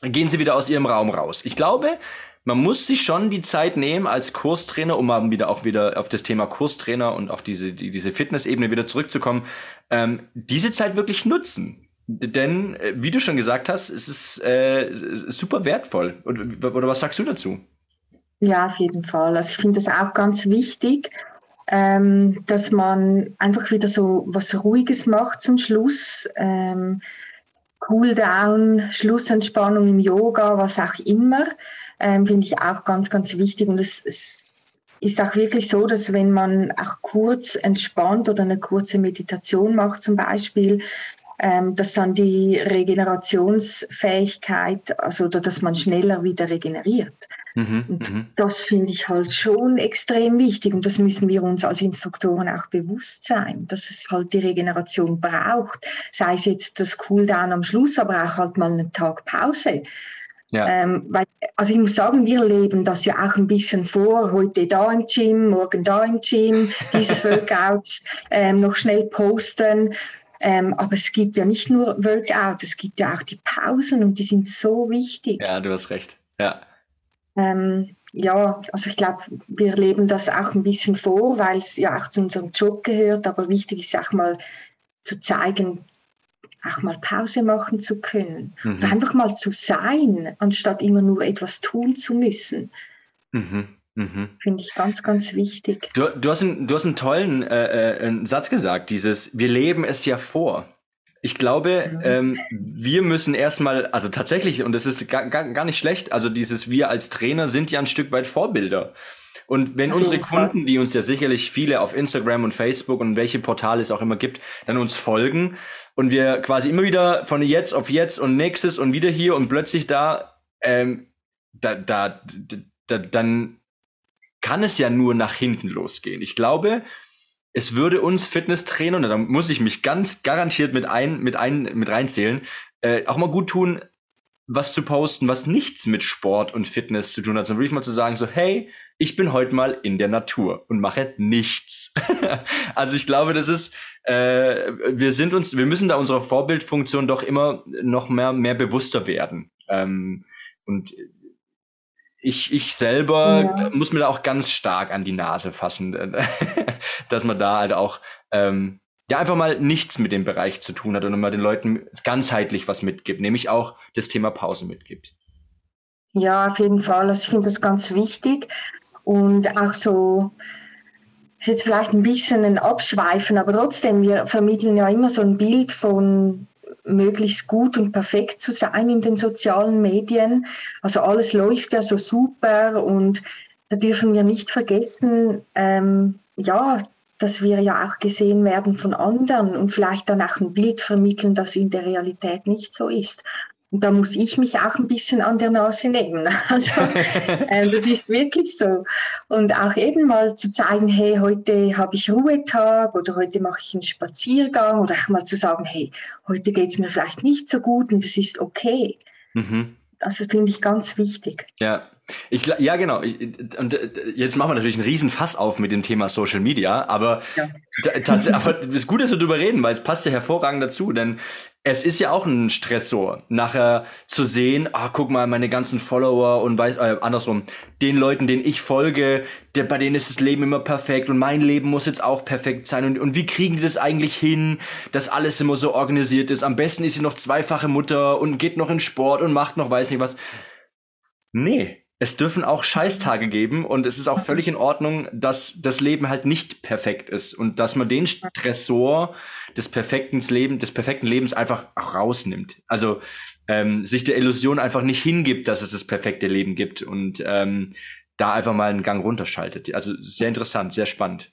gehen sie wieder aus ihrem Raum raus. Ich glaube, man muss sich schon die Zeit nehmen als Kurstrainer, um mal wieder auch wieder auf das Thema Kurstrainer und auf diese, die, diese Fitnessebene wieder zurückzukommen, ähm, diese Zeit wirklich nutzen. Denn, äh, wie du schon gesagt hast, es ist äh, super wertvoll. Oder was sagst du dazu? Ja, auf jeden Fall. Also ich finde es auch ganz wichtig, ähm, dass man einfach wieder so was Ruhiges macht zum Schluss. Ähm, Cooldown, Schlussentspannung im Yoga, was auch immer, ähm, finde ich auch ganz, ganz wichtig. Und es, es ist auch wirklich so, dass wenn man auch kurz entspannt oder eine kurze Meditation macht zum Beispiel, dass dann die Regenerationsfähigkeit, also dass man schneller wieder regeneriert. Mhm, und mhm. das finde ich halt schon extrem wichtig und das müssen wir uns als Instruktoren auch bewusst sein, dass es halt die Regeneration braucht, sei es jetzt das Cooldown am Schluss, aber auch halt mal einen Tag Pause. Ja. Ähm, weil, also ich muss sagen, wir leben das ja auch ein bisschen vor, heute da im Gym, morgen da im Gym, dieses [laughs] Workout ähm, noch schnell posten. Ähm, aber es gibt ja nicht nur Workout, es gibt ja auch die Pausen und die sind so wichtig. Ja, du hast recht. Ja. Ähm, ja, also ich glaube, wir leben das auch ein bisschen vor, weil es ja auch zu unserem Job gehört. Aber wichtig ist auch mal zu zeigen, auch mal Pause machen zu können. Mhm. Und einfach mal zu sein, anstatt immer nur etwas tun zu müssen. Mhm. Mhm. Finde ich ganz, ganz wichtig. Du, du, hast, einen, du hast einen tollen äh, äh, einen Satz gesagt, dieses Wir leben es ja vor. Ich glaube, mhm. ähm, wir müssen erstmal, also tatsächlich, und das ist gar, gar, gar nicht schlecht, also dieses Wir als Trainer sind ja ein Stück weit Vorbilder. Und wenn unsere Kunden, die uns ja sicherlich viele auf Instagram und Facebook und welche Portale es auch immer gibt, dann uns folgen und wir quasi immer wieder von jetzt auf jetzt und nächstes und wieder hier und plötzlich da, ähm, da, da, da dann kann es ja nur nach hinten losgehen. Ich glaube, es würde uns Fitnesstrainer, und da muss ich mich ganz garantiert mit ein, mit ein, mit reinzählen, äh, auch mal gut tun, was zu posten, was nichts mit Sport und Fitness zu tun hat, sondern wirklich mal zu sagen, so, hey, ich bin heute mal in der Natur und mache nichts. [laughs] also ich glaube, das ist, äh, wir sind uns, wir müssen da unserer Vorbildfunktion doch immer noch mehr, mehr bewusster werden. Ähm, und ich, ich selber ja. muss mir da auch ganz stark an die Nase fassen, [laughs] dass man da halt auch ähm, ja einfach mal nichts mit dem Bereich zu tun hat und mal den Leuten ganzheitlich was mitgibt, nämlich auch das Thema Pause mitgibt. Ja, auf jeden Fall. Also ich finde das ganz wichtig und auch so ist jetzt vielleicht ein bisschen ein Abschweifen, aber trotzdem, wir vermitteln ja immer so ein Bild von möglichst gut und perfekt zu sein in den sozialen Medien. Also alles läuft ja so super und da dürfen wir nicht vergessen, ähm, ja, dass wir ja auch gesehen werden von anderen und vielleicht dann auch ein Bild vermitteln, das in der Realität nicht so ist. Und da muss ich mich auch ein bisschen an der Nase nehmen. [laughs] Also äh, das ist wirklich so. Und auch eben mal zu zeigen, hey, heute habe ich Ruhetag oder heute mache ich einen Spaziergang oder auch mal zu sagen, hey, heute geht es mir vielleicht nicht so gut und das ist okay. Mhm. Also finde ich ganz wichtig. Ja, Ich, ja, genau. Ich, und äh, jetzt machen wir natürlich einen riesen Fass auf mit dem Thema Social Media, aber, ja. aber es ist gut, dass wir darüber reden, weil es passt ja hervorragend dazu, denn es ist ja auch ein Stressor, nachher zu sehen, ah, guck mal, meine ganzen Follower und weiß, äh, andersrum, den Leuten, denen ich folge, der, bei denen ist das Leben immer perfekt und mein Leben muss jetzt auch perfekt sein und, und wie kriegen die das eigentlich hin, dass alles immer so organisiert ist? Am besten ist sie noch zweifache Mutter und geht noch in Sport und macht noch weiß nicht was. Nee, es dürfen auch Scheißtage geben und es ist auch völlig in Ordnung, dass das Leben halt nicht perfekt ist und dass man den Stressor des perfekten Lebens, des perfekten Lebens einfach rausnimmt. Also ähm, sich der Illusion einfach nicht hingibt, dass es das perfekte Leben gibt und ähm, da einfach mal einen Gang runterschaltet. Also sehr interessant, sehr spannend.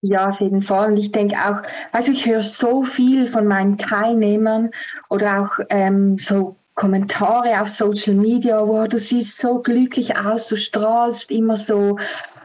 Ja, auf jeden Fall. Und ich denke auch, also ich höre so viel von meinen Teilnehmern oder auch ähm, so Kommentare auf Social Media, wow, du siehst so glücklich aus, du strahlst immer so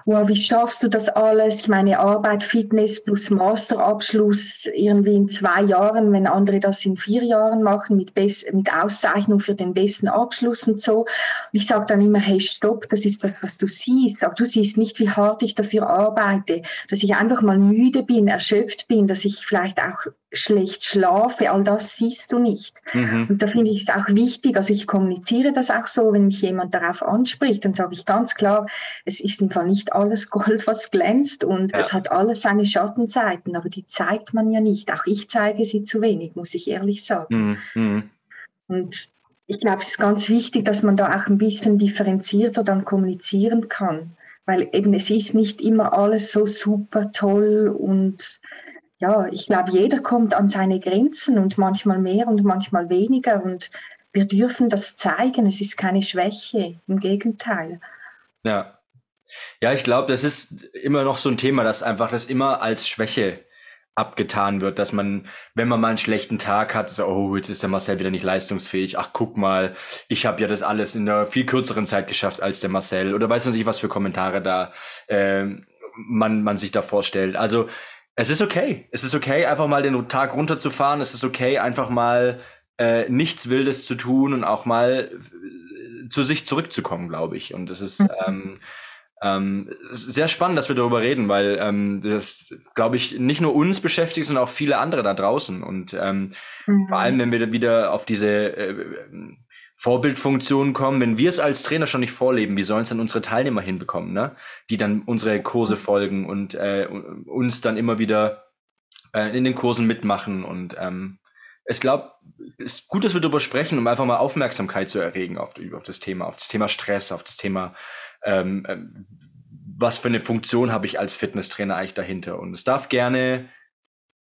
wow, wie schaffst du das alles? Ich meine, Arbeit, Fitness plus Masterabschluss irgendwie in zwei Jahren, wenn andere das in vier Jahren machen, mit, Best mit Auszeichnung für den besten Abschluss und so. Und ich sage dann immer, hey, stopp, das ist das, was du siehst. Aber du siehst nicht, wie hart ich dafür arbeite, dass ich einfach mal müde bin, erschöpft bin, dass ich vielleicht auch schlecht schlafe, all das siehst du nicht. Mhm. Und da finde ich es auch wichtig, also ich kommuniziere das auch so, wenn mich jemand darauf anspricht, dann sage ich ganz klar, es ist im Fall nicht alles [laughs] Gold, was glänzt und ja. es hat alles seine Schattenseiten, aber die zeigt man ja nicht. Auch ich zeige sie zu wenig, muss ich ehrlich sagen. Mhm. mhm. Und ich glaube, es ist ganz wichtig, dass man da auch ein bisschen differenzierter dann kommunizieren kann, weil eben es ist nicht immer alles so super toll und ja, ich glaube, jeder kommt an seine Grenzen und manchmal mehr und manchmal weniger und wir dürfen das zeigen. Es ist keine Schwäche, im Gegenteil. Ja. Ja, ich glaube, das ist immer noch so ein Thema, dass einfach das immer als Schwäche abgetan wird, dass man, wenn man mal einen schlechten Tag hat, so, oh, jetzt ist der Marcel wieder nicht leistungsfähig, ach guck mal, ich habe ja das alles in einer viel kürzeren Zeit geschafft als der Marcel oder weiß man nicht, was für Kommentare da äh, man, man sich da vorstellt. Also es ist okay. Es ist okay, einfach mal den Tag runterzufahren. Es ist okay, einfach mal äh, nichts Wildes zu tun und auch mal äh, zu sich zurückzukommen, glaube ich. Und es ist mhm. ähm, ähm, sehr spannend, dass wir darüber reden, weil ähm, das, glaube ich, nicht nur uns beschäftigt, sondern auch viele andere da draußen. Und ähm, mhm. vor allem, wenn wir wieder auf diese äh, Vorbildfunktionen kommen, wenn wir es als Trainer schon nicht vorleben, wie sollen es dann unsere Teilnehmer hinbekommen, ne? die dann unsere Kurse folgen und äh, uns dann immer wieder äh, in den Kursen mitmachen. Und ähm, ich glaube, es ist gut, dass wir darüber sprechen, um einfach mal Aufmerksamkeit zu erregen auf, auf das Thema, auf das Thema Stress, auf das Thema, ähm, äh, was für eine Funktion habe ich als Fitnesstrainer eigentlich dahinter. Und es darf gerne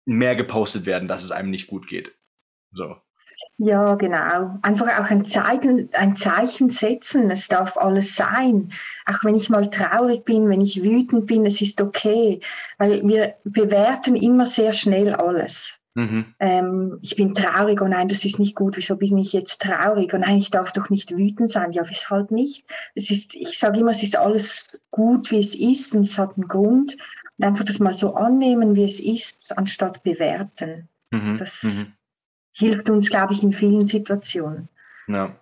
mehr gepostet werden, dass es einem nicht gut geht. So. Ja, genau. Einfach auch ein Zeichen, ein Zeichen setzen. Es darf alles sein. Auch wenn ich mal traurig bin, wenn ich wütend bin, es ist okay. Weil wir bewerten immer sehr schnell alles. Mhm. Ähm, ich bin traurig, oh nein, das ist nicht gut, wieso bin ich jetzt traurig? Oh nein, ich darf doch nicht wütend sein. Ja, weshalb nicht? Es ist, ich sage immer, es ist alles gut, wie es ist und es hat einen Grund. Und einfach das mal so annehmen, wie es ist, anstatt bewerten. Mhm. Das, mhm hilft uns, glaube ich, in vielen Situationen. Ja.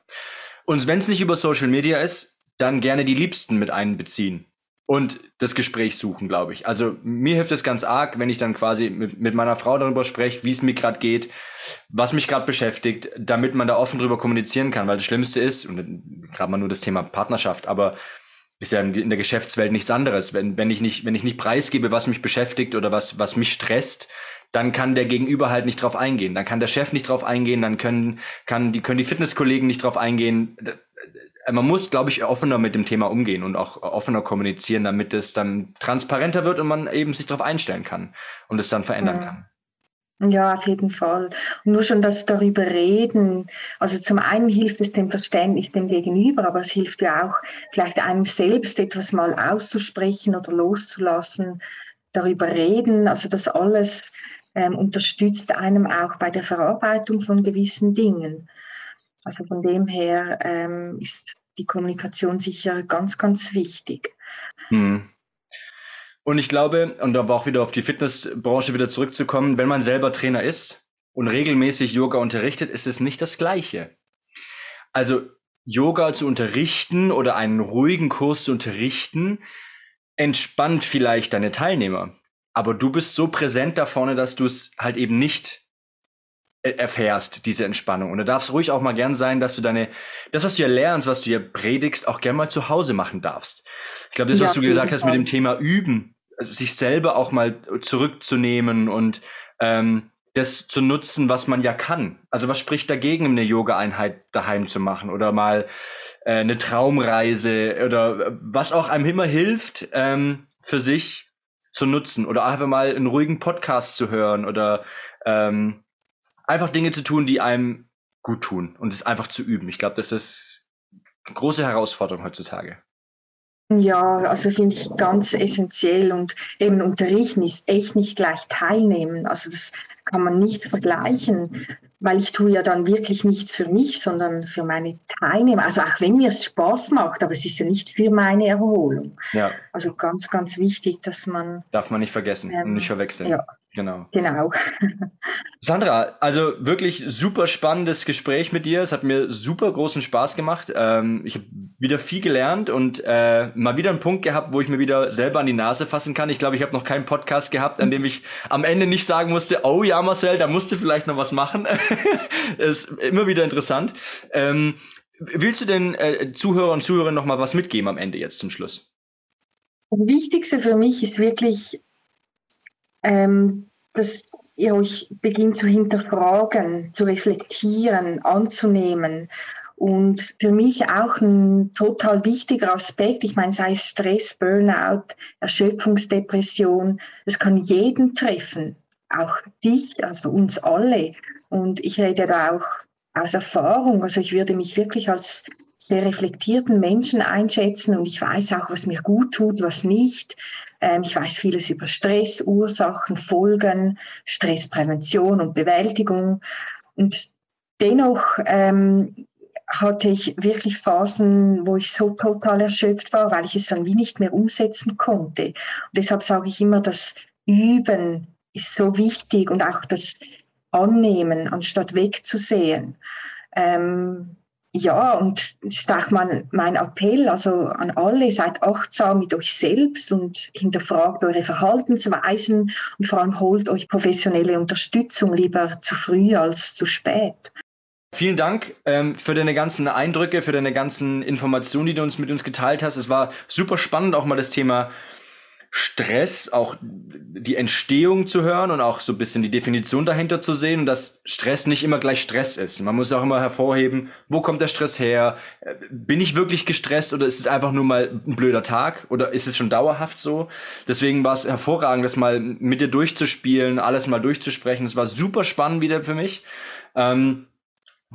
Und wenn es nicht über Social Media ist, dann gerne die Liebsten mit einbeziehen und das Gespräch suchen, glaube ich. Also mir hilft es ganz arg, wenn ich dann quasi mit, mit meiner Frau darüber spreche, wie es mir gerade geht, was mich gerade beschäftigt, damit man da offen drüber kommunizieren kann. Weil das Schlimmste ist, und gerade mal nur das Thema Partnerschaft, aber ist ja in der Geschäftswelt nichts anderes. Wenn, wenn ich nicht, wenn ich nicht preisgebe, was mich beschäftigt oder was, was mich stresst, dann kann der Gegenüber halt nicht drauf eingehen. Dann kann der Chef nicht drauf eingehen, dann können, kann die, können die Fitnesskollegen nicht drauf eingehen. Man muss, glaube ich, offener mit dem Thema umgehen und auch offener kommunizieren, damit es dann transparenter wird und man eben sich darauf einstellen kann und es dann verändern ja. kann. Ja, auf jeden Fall. Und nur schon das darüber reden. Also zum einen hilft es dem Verständnis dem Gegenüber, aber es hilft ja auch vielleicht einem selbst etwas mal auszusprechen oder loszulassen, darüber reden. Also das alles ähm, unterstützt einem auch bei der Verarbeitung von gewissen Dingen. Also von dem her ähm, ist die Kommunikation sicher ganz, ganz wichtig. Hm. Und ich glaube, und da war auch wieder auf die Fitnessbranche wieder zurückzukommen, wenn man selber Trainer ist und regelmäßig Yoga unterrichtet, ist es nicht das Gleiche. Also Yoga zu unterrichten oder einen ruhigen Kurs zu unterrichten, entspannt vielleicht deine Teilnehmer. Aber du bist so präsent da vorne, dass du es halt eben nicht erfährst, diese Entspannung. Und da darf es ruhig auch mal gern sein, dass du deine, das, was du ja lernst, was du ja predigst, auch gern mal zu Hause machen darfst. Ich glaube, das, was ja, du gesagt hast mit dem Thema Üben, also sich selber auch mal zurückzunehmen und ähm, das zu nutzen, was man ja kann. Also was spricht dagegen, eine Yoga-Einheit daheim zu machen oder mal äh, eine Traumreise oder was auch einem immer hilft, ähm, für sich zu nutzen oder einfach mal einen ruhigen Podcast zu hören oder ähm, einfach Dinge zu tun, die einem gut tun und es einfach zu üben. Ich glaube, das ist eine große Herausforderung heutzutage. Ja, also finde ich ganz essentiell und eben unterrichten ist echt nicht gleich teilnehmen. Also das kann man nicht vergleichen, weil ich tue ja dann wirklich nichts für mich, sondern für meine Teilnehmer. Also auch wenn mir es Spaß macht, aber es ist ja nicht für meine Erholung. Ja. Also ganz, ganz wichtig, dass man. Darf man nicht vergessen ähm, und nicht verwechseln. Ja. Genau. Genau. [laughs] Sandra, also wirklich super spannendes Gespräch mit dir. Es hat mir super großen Spaß gemacht. Ähm, ich habe wieder viel gelernt und äh, mal wieder einen Punkt gehabt, wo ich mir wieder selber an die Nase fassen kann. Ich glaube, ich habe noch keinen Podcast gehabt, an dem ich am Ende nicht sagen musste, oh ja, Marcel, da musst du vielleicht noch was machen. [laughs] ist immer wieder interessant. Ähm, willst du den äh, Zuhörern und Zuhörern noch mal was mitgeben am Ende jetzt zum Schluss? Das Wichtigste für mich ist wirklich ähm, dass ihr euch beginnt zu hinterfragen, zu reflektieren, anzunehmen. Und für mich auch ein total wichtiger Aspekt, ich meine, sei es Stress, Burnout, Erschöpfungsdepression, das kann jeden treffen, auch dich, also uns alle. Und ich rede da auch aus Erfahrung, also ich würde mich wirklich als sehr reflektierten Menschen einschätzen und ich weiß auch, was mir gut tut, was nicht. Ähm, ich weiß vieles über Stress, Ursachen, Folgen, Stressprävention und Bewältigung. Und dennoch ähm, hatte ich wirklich Phasen, wo ich so total erschöpft war, weil ich es dann wie nicht mehr umsetzen konnte. Und deshalb sage ich immer, das Üben ist so wichtig und auch das Annehmen, anstatt wegzusehen. Ähm, ja, und das ist auch mein, mein Appell, also an alle, seid achtsam mit euch selbst und hinterfragt eure Verhaltensweisen und vor allem holt euch professionelle Unterstützung lieber zu früh als zu spät. Vielen Dank ähm, für deine ganzen Eindrücke, für deine ganzen Informationen, die du uns mit uns geteilt hast. Es war super spannend, auch mal das Thema Stress, auch die Entstehung zu hören und auch so ein bisschen die Definition dahinter zu sehen, dass Stress nicht immer gleich Stress ist. Man muss auch immer hervorheben, wo kommt der Stress her? Bin ich wirklich gestresst oder ist es einfach nur mal ein blöder Tag oder ist es schon dauerhaft so? Deswegen war es hervorragend, das mal mit dir durchzuspielen, alles mal durchzusprechen. Es war super spannend wieder für mich. Ähm,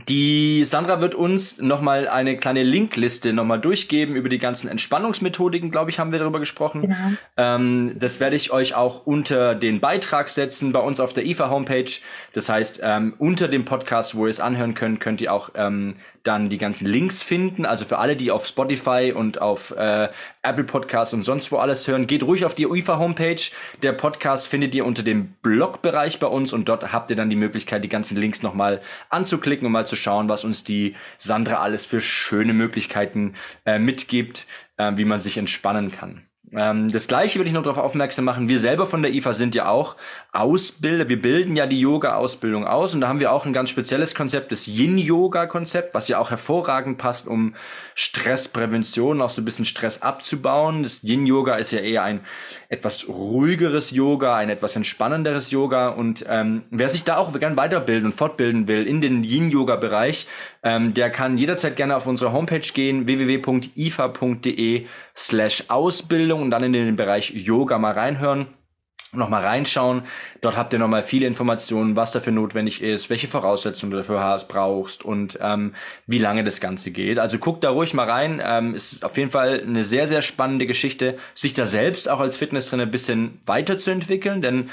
die Sandra wird uns nochmal eine kleine Linkliste nochmal durchgeben über die ganzen Entspannungsmethodiken, glaube ich, haben wir darüber gesprochen. Genau. Ähm, das werde ich euch auch unter den Beitrag setzen bei uns auf der IFA-Homepage. Das heißt, ähm, unter dem Podcast, wo ihr es anhören könnt, könnt ihr auch ähm, dann die ganzen Links finden. Also für alle, die auf Spotify und auf äh, Apple Podcasts und sonst wo alles hören, geht ruhig auf die UIFA Homepage. Der Podcast findet ihr unter dem Blogbereich bei uns und dort habt ihr dann die Möglichkeit, die ganzen Links nochmal anzuklicken und mal zu schauen, was uns die Sandra alles für schöne Möglichkeiten äh, mitgibt, äh, wie man sich entspannen kann. Ähm, das gleiche will ich noch darauf aufmerksam machen. Wir selber von der IFA sind ja auch Ausbilder. Wir bilden ja die Yoga-Ausbildung aus und da haben wir auch ein ganz spezielles Konzept, das Yin-Yoga-Konzept, was ja auch hervorragend passt, um Stressprävention, auch so ein bisschen Stress abzubauen. Das Yin-Yoga ist ja eher ein etwas ruhigeres Yoga, ein etwas entspannenderes Yoga und ähm, wer sich da auch gern weiterbilden und fortbilden will in den Yin-Yoga-Bereich, ähm, der kann jederzeit gerne auf unsere Homepage gehen, www.ifa.de slash Ausbildung und dann in den Bereich Yoga mal reinhören noch mal reinschauen. Dort habt ihr noch mal viele Informationen, was dafür notwendig ist, welche Voraussetzungen du dafür hast, brauchst und ähm, wie lange das Ganze geht. Also guckt da ruhig mal rein. Ähm, ist auf jeden Fall eine sehr, sehr spannende Geschichte, sich da selbst auch als Fitnesstrainer ein bisschen weiterzuentwickeln, denn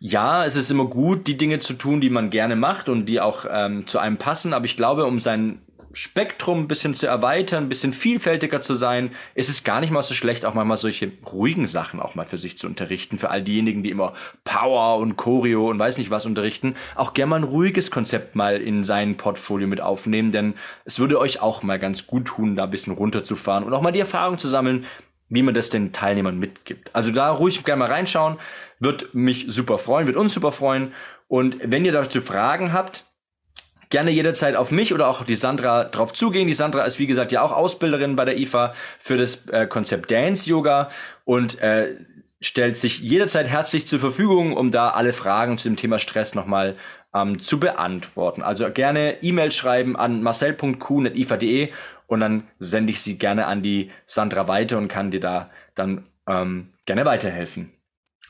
ja, es ist immer gut, die Dinge zu tun, die man gerne macht und die auch ähm, zu einem passen. Aber ich glaube, um sein Spektrum ein bisschen zu erweitern, ein bisschen vielfältiger zu sein, ist es gar nicht mal so schlecht, auch mal solche ruhigen Sachen auch mal für sich zu unterrichten. Für all diejenigen, die immer Power und Choreo und weiß nicht was unterrichten, auch gerne mal ein ruhiges Konzept mal in sein Portfolio mit aufnehmen, denn es würde euch auch mal ganz gut tun, da ein bisschen runterzufahren und auch mal die Erfahrung zu sammeln, wie man das den Teilnehmern mitgibt. Also da ruhig gerne mal reinschauen, wird mich super freuen, wird uns super freuen. Und wenn ihr dazu Fragen habt, gerne jederzeit auf mich oder auch auf die Sandra drauf zugehen. Die Sandra ist, wie gesagt, ja auch Ausbilderin bei der IFA für das äh, Konzept Dance Yoga und äh, stellt sich jederzeit herzlich zur Verfügung, um da alle Fragen zu dem Thema Stress nochmal ähm, zu beantworten. Also gerne E-Mail schreiben an marcel.kuhn.ifa.de und dann sende ich sie gerne an die Sandra weiter und kann dir da dann ähm, gerne weiterhelfen.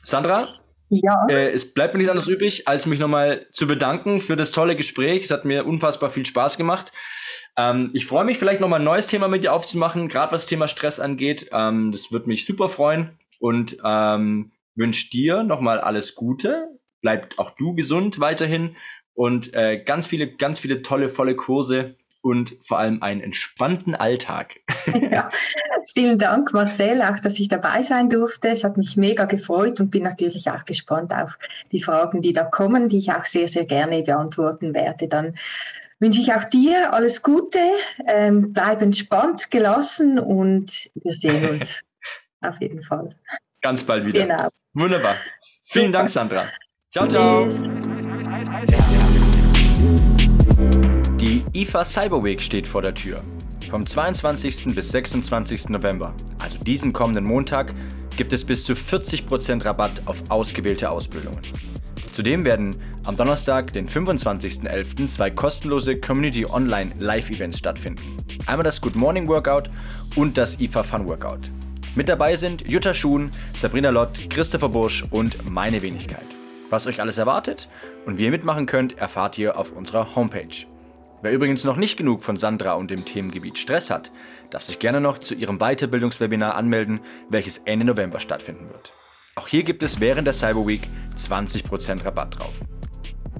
Sandra, ja. Äh, es bleibt mir nichts anderes übrig, als mich nochmal zu bedanken für das tolle Gespräch. Es hat mir unfassbar viel Spaß gemacht. Ähm, ich freue mich vielleicht nochmal ein neues Thema mit dir aufzumachen, gerade was das Thema Stress angeht. Ähm, das würde mich super freuen und ähm, wünsche dir nochmal alles Gute. Bleibt auch du gesund weiterhin und äh, ganz viele, ganz viele tolle, volle Kurse und vor allem einen entspannten Alltag. [laughs] Ja, vielen Dank, Marcel, auch dass ich dabei sein durfte. Es hat mich mega gefreut und bin natürlich auch gespannt auf die Fragen, die da kommen, die ich auch sehr, sehr gerne beantworten werde. Dann wünsche ich auch dir alles Gute, ähm, bleib entspannt, gelassen und wir sehen uns [laughs] auf jeden Fall. Ganz bald wieder. Genau. Wunderbar. Vielen. Dank, Sandra. Ciao, ciao. Die IFA Cyber Week steht vor der Tür. Vom 22. bis 26. November, also diesen kommenden Montag, gibt es bis zu 40% Rabatt auf ausgewählte Ausbildungen. Zudem werden am Donnerstag, den 25.11., zwei kostenlose Community Online Live-Events stattfinden. Einmal das Good Morning Workout und das IFA Fun Workout. Mit dabei sind Jutta Schuhn, Sabrina Lott, Christopher Bursch und meine Wenigkeit. Was euch alles erwartet und wie ihr mitmachen könnt, erfahrt ihr auf unserer Homepage. Wer übrigens noch nicht genug von Sandra und dem Themengebiet Stress hat, darf sich gerne noch zu ihrem Weiterbildungswebinar anmelden, welches Ende November stattfinden wird. Auch hier gibt es während der Cyber Week 20% Rabatt drauf.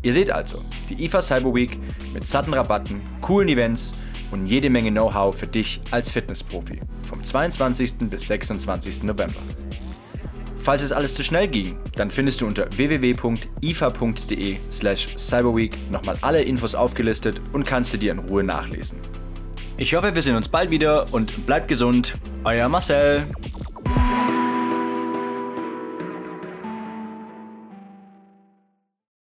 Ihr seht also, die IFA Cyber Week mit satten Rabatten, coolen Events und jede Menge Know-how für dich als Fitnessprofi vom 22. bis 26. November. Falls es alles zu schnell ging, dann findest du unter www.ifa.de slash cyberweek nochmal alle Infos aufgelistet und kannst du dir in Ruhe nachlesen. Ich hoffe, wir sehen uns bald wieder und bleibt gesund. Euer Marcel.